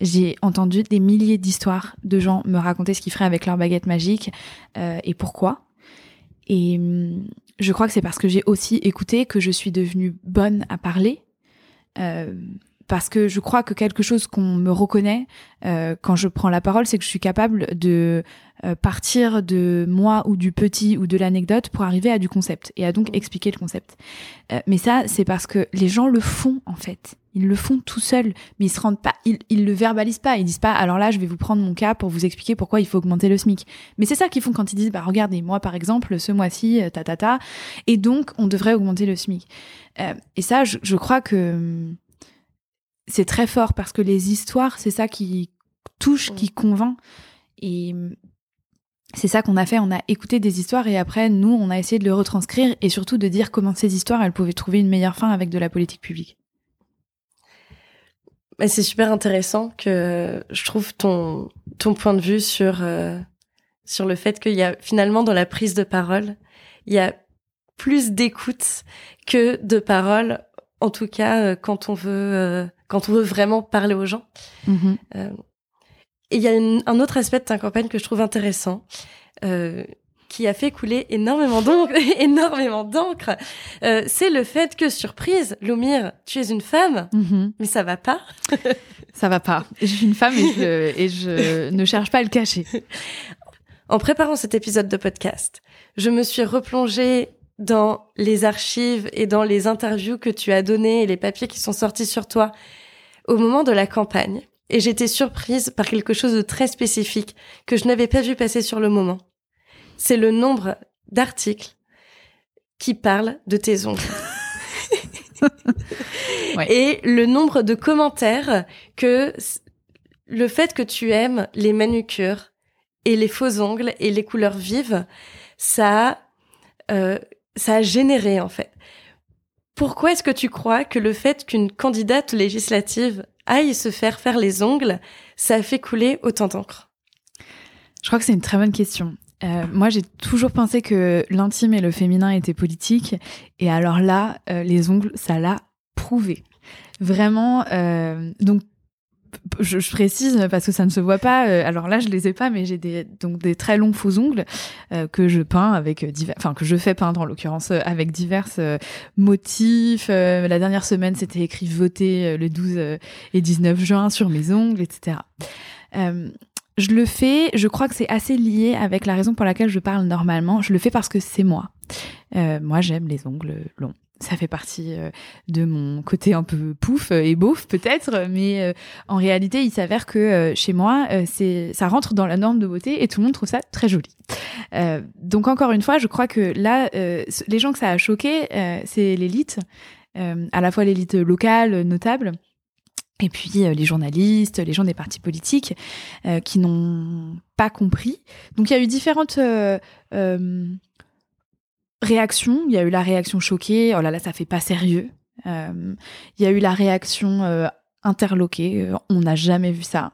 J'ai entendu des milliers d'histoires de gens me raconter ce qu'ils feraient avec leur baguette magique euh, et pourquoi. Et hum, je crois que c'est parce que j'ai aussi écouté que je suis devenue bonne à parler. Euh, parce que je crois que quelque chose qu'on me reconnaît euh, quand je prends la parole, c'est que je suis capable de euh, partir de moi ou du petit ou de l'anecdote pour arriver à du concept et à donc expliquer le concept. Euh, mais ça, c'est parce que les gens le font en fait. Ils le font tout seuls, mais ils se rendent pas, ils, ils le verbalisent pas. Ils disent pas, alors là, je vais vous prendre mon cas pour vous expliquer pourquoi il faut augmenter le SMIC. Mais c'est ça qu'ils font quand ils disent, bah regardez, moi par exemple, ce mois-ci, ta ta ta, et donc on devrait augmenter le SMIC. et ça, je, je crois que c'est très fort parce que les histoires, c'est ça qui touche, qui convainc. Et c'est ça qu'on a fait. On a écouté des histoires et après, nous, on a essayé de le retranscrire et surtout de dire comment ces histoires, elles pouvaient trouver une meilleure fin avec de la politique publique. C'est super intéressant que je trouve ton, ton point de vue sur, euh, sur le fait qu'il y a finalement dans la prise de parole, il y a plus d'écoute que de parole, en tout cas euh, quand on veut euh, quand on veut vraiment parler aux gens. Euh, et il y a un autre aspect de ta campagne que je trouve intéressant, euh, qui a fait couler énormément d'encre, énormément d'encre. Euh, c'est le fait que, surprise, Lumir, tu es une femme, mm-hmm. mais ça va pas. ça va pas. Je suis une femme et je, et je ne cherche pas à le cacher. En préparant cet épisode de podcast, je me suis replongée dans les archives et dans les interviews que tu as données et les papiers qui sont sortis sur toi au moment de la campagne. Et j'étais surprise par quelque chose de très spécifique que je n'avais pas vu passer sur le moment. C'est le nombre d'articles qui parlent de tes ongles. Et le nombre de commentaires que le fait que tu aimes les manucures et les faux ongles et les couleurs vives, ça euh, ça a généré en fait. Pourquoi est-ce que tu crois que le fait qu'une candidate législative aille se faire faire les ongles, ça a fait couler autant d'encre? Je crois que c'est une très bonne question. Euh, moi, j'ai toujours pensé que l'intime et le féminin étaient politiques, et alors là, euh, les ongles, ça l'a prouvé. Vraiment. Euh, donc je, précise parce que ça ne se voit pas. Euh, alors là, je les ai pas, mais j'ai des donc des très longs faux ongles euh, que je peins avec divers, enfin que je fais peindre en l'occurrence euh, avec divers motifs. la dernière semaine, c'était écrit voter le 12 et 19 juin sur mes ongles, etc. je le fais. Je crois que c'est assez lié avec la raison pour laquelle je parle normalement. Je le fais parce que c'est moi. moi, j'aime les ongles longs ça fait partie euh, de mon côté un peu pouf et beauf peut-être, mais euh, en réalité, il s'avère que euh, chez moi, c'est ça rentre dans la norme de beauté et tout le monde trouve ça très joli. donc encore une fois, je crois que là, les gens que ça a choqué, c'est l'élite, à la fois l'élite locale, notable, et puis les journalistes, les gens des partis politiques qui n'ont pas compris. Donc il y a eu différentes réactions. Il y a eu la réaction choquée, oh là là, ça fait pas sérieux. Il y a eu la réaction interloquée, on n'a jamais vu ça.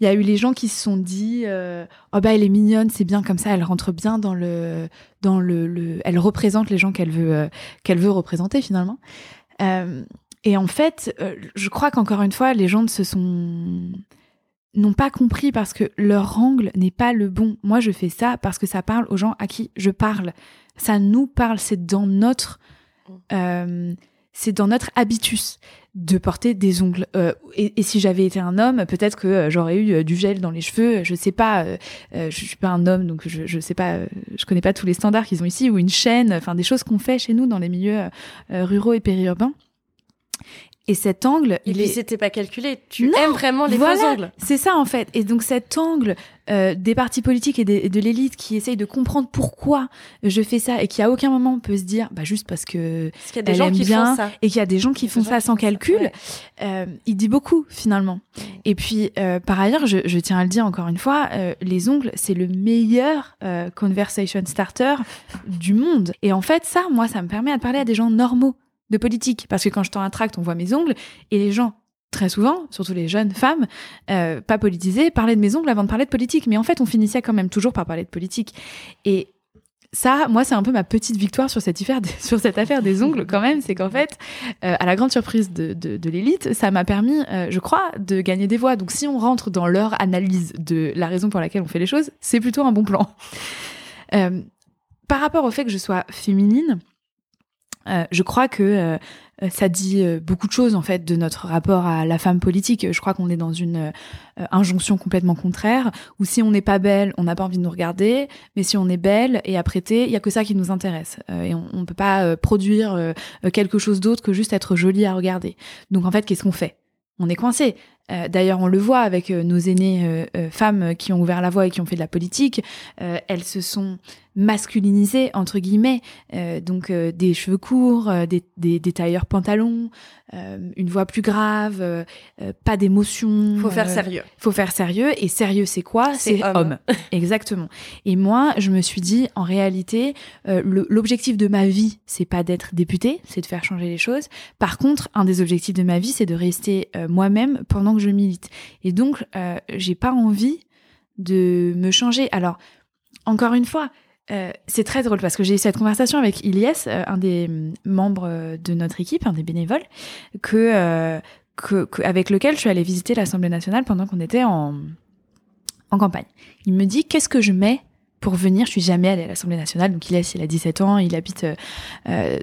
Il y a eu les gens qui se sont dit oh bah elle est mignonne, c'est bien comme ça, elle rentre bien dans le dans le, elle représente les gens qu'elle veut qu'elle veut représenter finalement. Et en fait, euh, je crois qu'encore une fois, les gens ne se sont n'ont pas compris parce que leur angle n'est pas le bon. Moi, je fais ça parce que ça parle aux gens à qui je parle. Ça nous parle. C'est dans notre, euh, c'est dans notre habitus de porter des ongles. Euh, et, si j'avais été un homme, peut-être que j'aurais eu du gel dans les cheveux. Je sais pas. je suis pas un homme, donc je, je sais pas. je connais pas tous les standards qu'ils ont ici ou une chaîne. Enfin, des choses qu'on fait chez nous dans les milieux ruraux et périurbains. Et cet angle, il est. c'était pas calculé. Tu aimes vraiment les voilà, angles. C'est ça en fait. Et donc cet angle euh, des partis politiques et, de l'élite qui essayent de comprendre pourquoi je fais ça et qui à aucun moment peut se dire, bah juste parce que parce y a des gens qui bien font ça. et qu'il y a des gens qui font ça sans calcul. Euh, il dit beaucoup finalement. Et puis euh, par ailleurs, je, je, tiens à le dire encore une fois, euh, les ongles c'est le meilleur euh, conversation starter du monde. Et en fait ça, moi, ça me permet de parler à des gens normaux de politique. Parce que quand je tends un tract, on voit mes ongles, et les gens, très souvent, surtout les jeunes femmes, euh, pas politisées, parlaient de mes ongles avant de parler de politique. Mais en fait, on finissait quand même toujours par parler de politique. Et ça, moi, c'est un peu ma petite victoire sur cette affaire, des ongles quand même, c'est qu'en fait, euh, à la grande surprise de, l'élite, ça m'a permis, euh, je crois, de gagner des voix. Donc, si on rentre dans leur analyse de la raison pour laquelle on fait les choses, c'est plutôt un bon plan. par rapport au fait que je sois féminine, je crois que ça dit euh, beaucoup de choses en fait de notre rapport à la femme politique. Je crois qu'on est dans une injonction complètement contraire où si on n'est pas belle, on n'a pas envie de nous regarder, mais si on est belle et apprêtée, il y a que ça qui nous intéresse et on, ne peut pas produire quelque chose d'autre que juste être jolie à regarder. Donc en fait, qu'est-ce qu'on fait? On est coincé. D'ailleurs, on le voit avec nos aînées femmes qui ont ouvert la voie et qui ont fait de la politique. elles se sont masculinisé entre guillemets. Euh, donc euh, des cheveux courts euh, des, des, des, tailleurs pantalons une voix plus grave pas d'émotion faut faire sérieux. faut faire sérieux. Et sérieux c'est quoi? C'est homme, exactement. Et moi je me suis dit en réalité l'objectif de ma vie c'est pas d'être députée c'est de faire changer les choses. Par contre un des objectifs de ma vie c'est de rester moi-même pendant je milite et donc j'ai pas envie de me changer alors encore une fois, euh, c'est très drôle parce que j'ai eu cette conversation avec Ilyes, euh, un des membres euh, de notre équipe, un des bénévoles, que, que, avec lequel je suis allée visiter l'Assemblée nationale pendant qu'on était en, campagne. Il me dit qu'est-ce que je mets pour venir? Je suis jamais allée à l'Assemblée nationale, donc Ilyes, il a 17 ans, il habite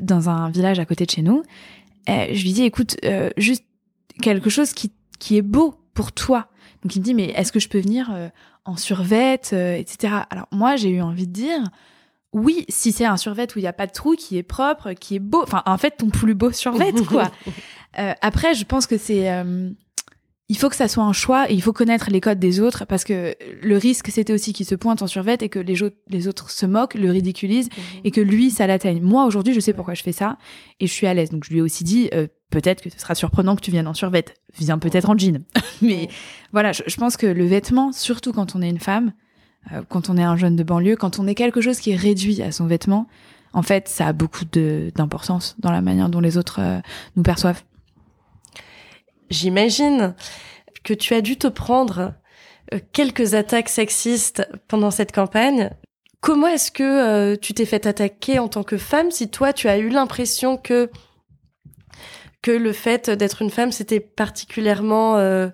dans un village à côté de chez nous. je lui dis écoute, juste quelque chose qui, qui est beau pour toi. Donc il me dit mais est-ce que je peux venir en survette, euh, etc. Alors moi, j'ai eu envie de dire, oui, si c'est un survêt où il n'y a pas de trou, qui est propre, qui est beau, enfin en fait ton plus beau survêt, quoi. euh, après, je pense que c'est, euh, il faut que ça soit un choix et il faut connaître les codes des autres parce que le risque c'était aussi qu'il se pointe en survêt et que les, les autres se moquent, le ridiculisent et que lui ça l'atteigne. Moi aujourd'hui, je sais pourquoi je fais ça et je suis à l'aise. Donc je lui ai aussi dit, euh, peut-être que ce sera surprenant que tu viennes en survêt. Viens peut-être en jean. Mais voilà, je, pense que le vêtement, surtout quand on est une femme, euh, quand on est un jeune de banlieue, quand on est quelque chose qui est réduit à son vêtement, en fait, ça a beaucoup d'importance dans la manière dont les autres euh, nous perçoivent. J'imagine que tu as dû te prendre euh, quelques attaques sexistes pendant cette campagne. Comment est-ce que tu t'es fait attaquer en tant que femme si toi tu as eu l'impression que que le fait d'être une femme, c'était particulièrement euh,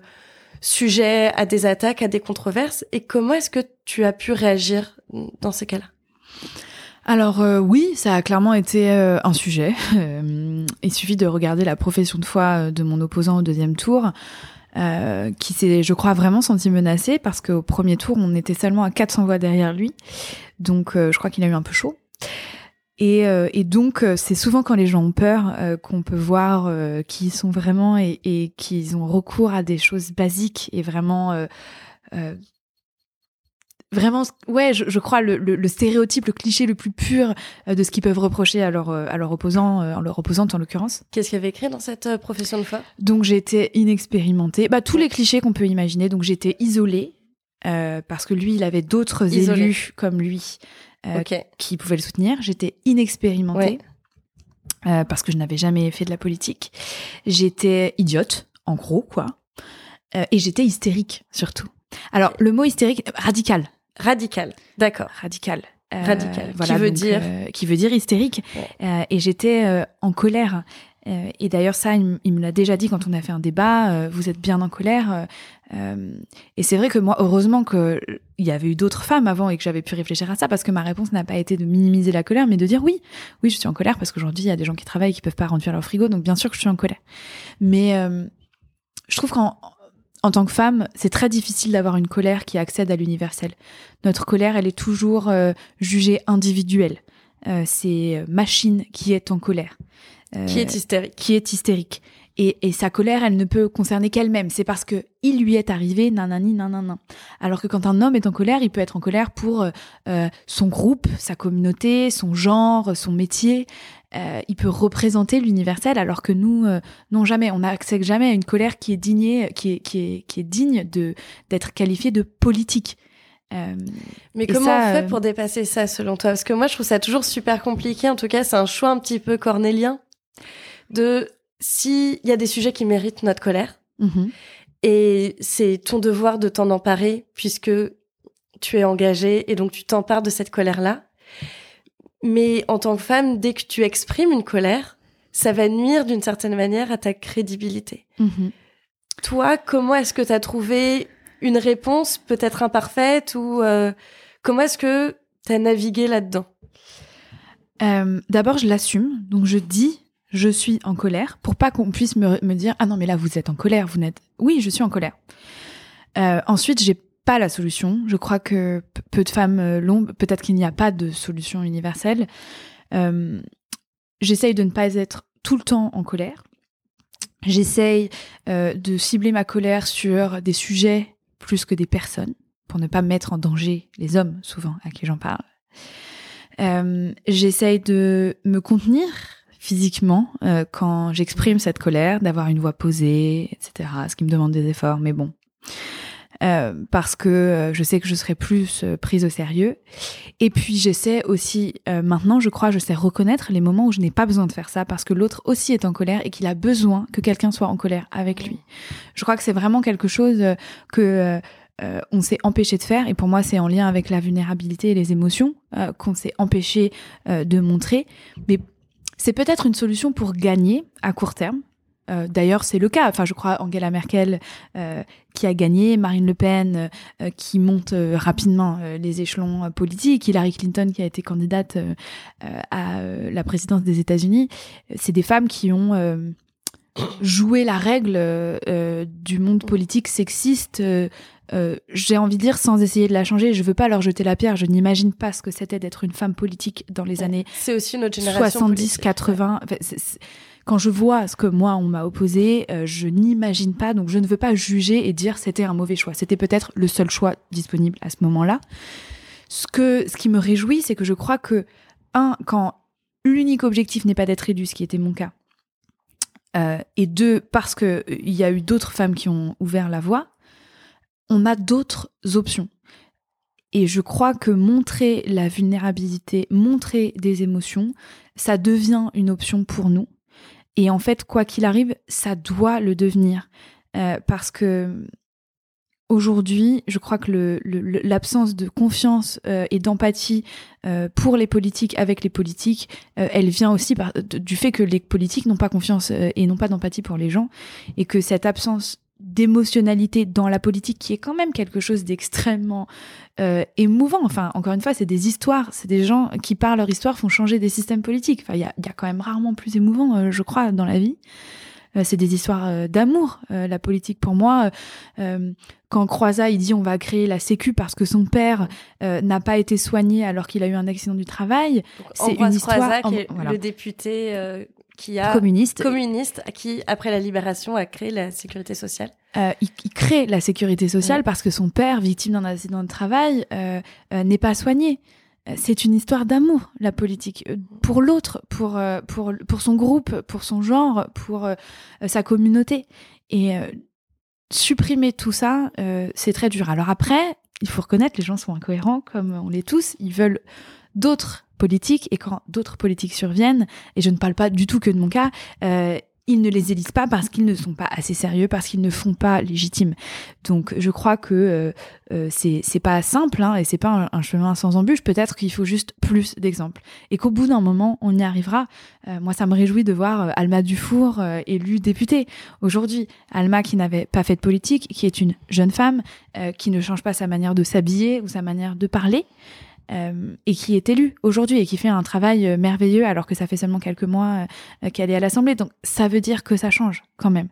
sujet à des attaques, à des controverses. Et comment est-ce que tu as pu réagir dans ces cas-là? Alors euh, oui, ça a clairement été euh, un sujet. il suffit de regarder la profession de foi de mon opposant au deuxième tour, qui s'est, je crois, vraiment senti menacé parce qu'au premier tour, on était seulement à 400 voix derrière lui. Donc je crois qu'il a eu un peu chaud. Et, euh, et donc, euh, c'est souvent quand les gens ont peur euh, qu'on peut voir qui sont vraiment et, et qu'ils ont recours à des choses basiques et vraiment vraiment, ouais, je, crois le, stéréotype, le cliché le plus pur de ce qu'ils peuvent reprocher à leur, à leur opposant, en leur opposante en l'occurrence. Qu'est-ce qu'il y avait écrit dans cette profession de foi? Donc j'étais inexpérimentée. Bah tous les clichés qu'on peut imaginer. Donc j'étais isolée parce que lui, il avait d'autres élus comme lui qui pouvaient le soutenir. J'étais inexpérimentée. parce que je n'avais jamais fait de la politique. J'étais idiote, en gros, quoi. et j'étais hystérique, surtout. Alors, le mot hystérique, radical. Radical, d'accord. Radical. Euh, radical. Voilà, qui veut dire euh, Qui veut dire hystérique. Euh, et j'étais en colère. et d'ailleurs, ça, il, me l'a déjà dit quand on a fait un débat. vous êtes bien en colère. Et c'est vrai que moi, heureusement qu'il y avait eu d'autres femmes avant et que j'avais pu réfléchir à ça, parce que ma réponse n'a pas été de minimiser la colère, mais de dire oui, oui, je suis en colère parce qu'aujourd'hui, il y a des gens qui travaillent et qui peuvent pas remplir leur frigo, donc bien sûr que je suis en colère. Mais je trouve qu'en en tant que femme, c'est très difficile d'avoir une colère qui accède à l'universel. Notre colère, elle est toujours euh, jugée individuelle. Euh, c'est machine qui est en colère. Euh, qui est hystérique. Qui est hystérique. Et, et sa colère, elle ne peut concerner qu'elle-même. C'est parce que il lui est arrivé nanani nanana. Alors que quand un homme est en colère, il peut être en colère pour son groupe, sa communauté, son genre, son métier. Euh, il peut représenter l'universel, alors que nous, euh, non jamais, on n'accède jamais à une colère qui est digne, qui est, qui est, qui est digne d'être qualifiée de politique. Euh, Mais comment on fait pour dépasser ça, selon toi? Parce que moi, je trouve ça toujours super compliqué. En tout cas, c'est un choix un petit peu cornélien de s'il y a des sujets qui méritent notre colère. Mhm. Et c'est ton devoir de t'en emparer puisque tu es engagé et donc tu t'empares de cette colère-là. Mais en tant que femme, dès que tu exprimes une colère, ça va nuire d'une certaine manière à ta crédibilité. Mhm. Toi, comment est-ce que tu as trouvé une réponse peut-être imparfaite ou euh, comment est-ce que tu as navigué là-dedans? Euh, D'abord, je l'assume. Donc, je dis je suis en colère pour pas qu'on puisse me, dire ah non mais là vous êtes en colère vous n'êtes oui je suis en colère euh, ensuite j'ai pas la solution. Je crois que peu de femmes euh, l'ont. Peut-être qu'il n'y a pas de solution universelle. Euh, J'essaye de ne pas être tout le temps en colère. J'essaye euh, de cibler ma colère sur des sujets plus que des personnes, pour ne pas mettre en danger les hommes, souvent, à qui j'en parle. J'essaye de me contenir physiquement euh, quand j'exprime cette colère, d'avoir une voix posée, etc. Ce qui me demande des efforts, mais bon. Euh, parce que euh, je sais que je serai plus prise au sérieux. Et puis j'essaie aussi, maintenant je crois, je sais reconnaître les moments où je n'ai pas besoin de faire ça parce que l'autre aussi est en colère et qu'il a besoin que quelqu'un soit en colère avec lui. Je crois que c'est vraiment quelque chose que on s'est empêché de faire et pour moi c'est en lien avec la vulnérabilité et les émotions qu'on s'est empêché de montrer. Mais c'est peut-être une solution pour gagner à court terme, euh, d'ailleurs, c'est le cas. Enfin, je crois Angela Merkel euh, qui a gagné, Marine Le Pen euh, qui monte rapidement les échelons politiques, Hillary Clinton qui a été candidate à la présidence des États-Unis. C'est des femmes qui ont joué la règle du monde politique sexiste. J'ai envie de dire sans essayer de la changer. Je veux pas leur jeter la pierre. Je n'imagine pas ce que c'était d'être une femme politique dans les années. C'est aussi notre génération 70, 80 quand je vois ce que moi on m'a opposé, euh, je n'imagine pas, donc je ne veux pas juger et dire c'était un mauvais choix. C'était peut-être le seul choix disponible à ce moment-là. Ce que, ce qui me réjouit, c'est que je crois que un, quand l'unique objectif n'est pas d'être élu, ce qui était mon cas, euh, et deux, parce que euh, il y a eu d'autres femmes qui ont ouvert la voie, on a d'autres options. Et je crois que montrer la vulnérabilité, montrer des émotions, ça devient une option pour nous. Et en fait, quoi qu'il arrive, ça doit le devenir. Euh, parce que aujourd'hui, je crois que l'absence de confiance euh, et d'empathie euh, pour les politiques avec les politiques, elle vient aussi du fait que les politiques n'ont pas confiance et n'ont pas d'empathie pour les gens. Et que cette absence d'émotionnalité dans la politique qui est quand même quelque chose d'extrêmement euh, émouvant. Enfin, encore une fois, c'est des histoires, c'est des gens qui par leur histoire font changer des systèmes politiques. Enfin, il y a, y a, quand même rarement plus émouvant, euh, je crois, dans la vie. Euh, c'est des histoires d'amour, la politique. Pour moi, quand Croisa il dit on va créer la Sécu parce que son père n'a pas été soigné alors qu'il a eu un accident du travail, c'est une histoire. Croisa, qui est le député qui a communiste, communiste qui après la libération a créé la sécurité sociale. Euh, il, il, crée la sécurité sociale ouais. parce que son père, victime d'un accident de travail, euh, euh, n'est pas soigné. C'est une histoire d'amour, la politique, pour l'autre, pour, pour, pour son groupe, pour son genre, pour sa communauté. Et supprimer tout ça, c'est très dur. Alors après, il faut reconnaître, les gens sont incohérents, comme on l'est tous. Ils veulent d'autres politiques et quand d'autres politiques surviennent, et je ne parle pas du tout que de mon cas, euh, ils ne les élisent pas parce qu'ils ne sont pas assez sérieux, parce qu'ils ne font pas légitime. Donc je crois que euh, euh, c'est pas simple hein, et c'est pas un, chemin sans embûche. Peut-être qu'il faut juste plus d'exemples et qu'au bout d'un moment on y arrivera. Euh, moi ça me réjouit de voir Alma Dufour élue députée aujourd'hui. Alma qui n'avait pas fait de politique, qui est une jeune femme qui ne change pas sa manière de s'habiller ou sa manière de parler. Euh, et qui est élue aujourd'hui et qui fait un travail euh, merveilleux alors que ça fait seulement quelques mois euh, qu'elle est à l'Assemblée. Donc ça veut dire que ça change quand même.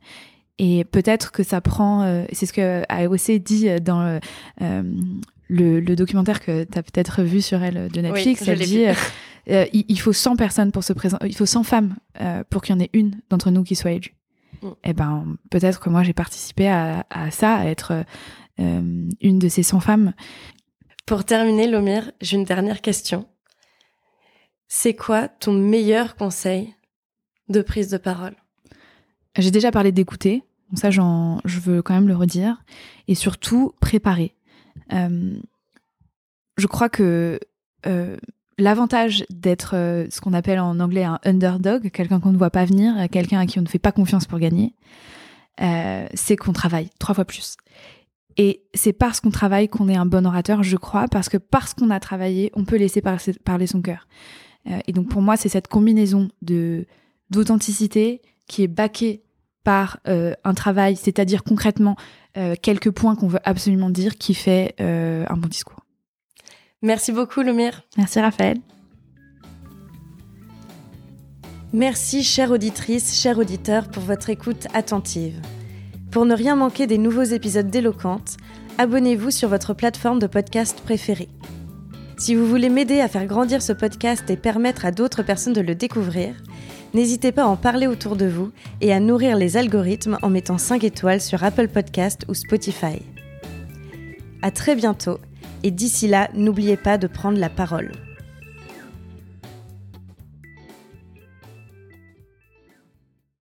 Et peut-être que ça prend, euh, c'est ce que AOC dit dans le, le, documentaire que tu as peut-être vu sur elle de Netflix. Oui, elle dit il, il, faut 100 personnes pour se présenter, il faut 100 femmes pour qu'il y en ait une d'entre nous qui soit élue. Mm. Et eh ben peut-être que moi j'ai participé à, à, ça, à être une de ces 100 femmes pour terminer, Lomir, j'ai une dernière question. C'est quoi ton meilleur conseil de prise de parole? J'ai déjà parlé d'écouter, donc ça je veux quand même le redire, et surtout préparer. Euh, je crois que euh, l'avantage d'être euh, ce qu'on appelle en anglais un underdog, quelqu'un qu'on ne voit pas venir, quelqu'un à qui on ne fait pas confiance pour gagner, c'est qu'on travaille trois fois plus. Et c'est parce qu'on travaille qu'on est un bon orateur, je crois, parce que parce qu'on a travaillé, on peut laisser parler son cœur. Euh, et donc pour moi, c'est cette combinaison de d'authenticité qui est baquée par euh, un travail, c'est-à-dire concrètement euh, quelques points qu'on veut absolument dire, qui fait un bon discours. Merci beaucoup, Lomir. Merci, Raphaël. Merci, chère auditrice, chers auditeurs, pour votre écoute attentive. Pour ne rien manquer des nouveaux épisodes d'Éloquente, abonnez-vous sur votre plateforme de podcast préférée. Si vous voulez m'aider à faire grandir ce podcast et permettre à d'autres personnes de le découvrir, n'hésitez pas à en parler autour de vous et à nourrir les algorithmes en mettant 5 étoiles sur Apple Podcast ou Spotify. À très bientôt et d'ici là, n'oubliez pas de prendre la parole.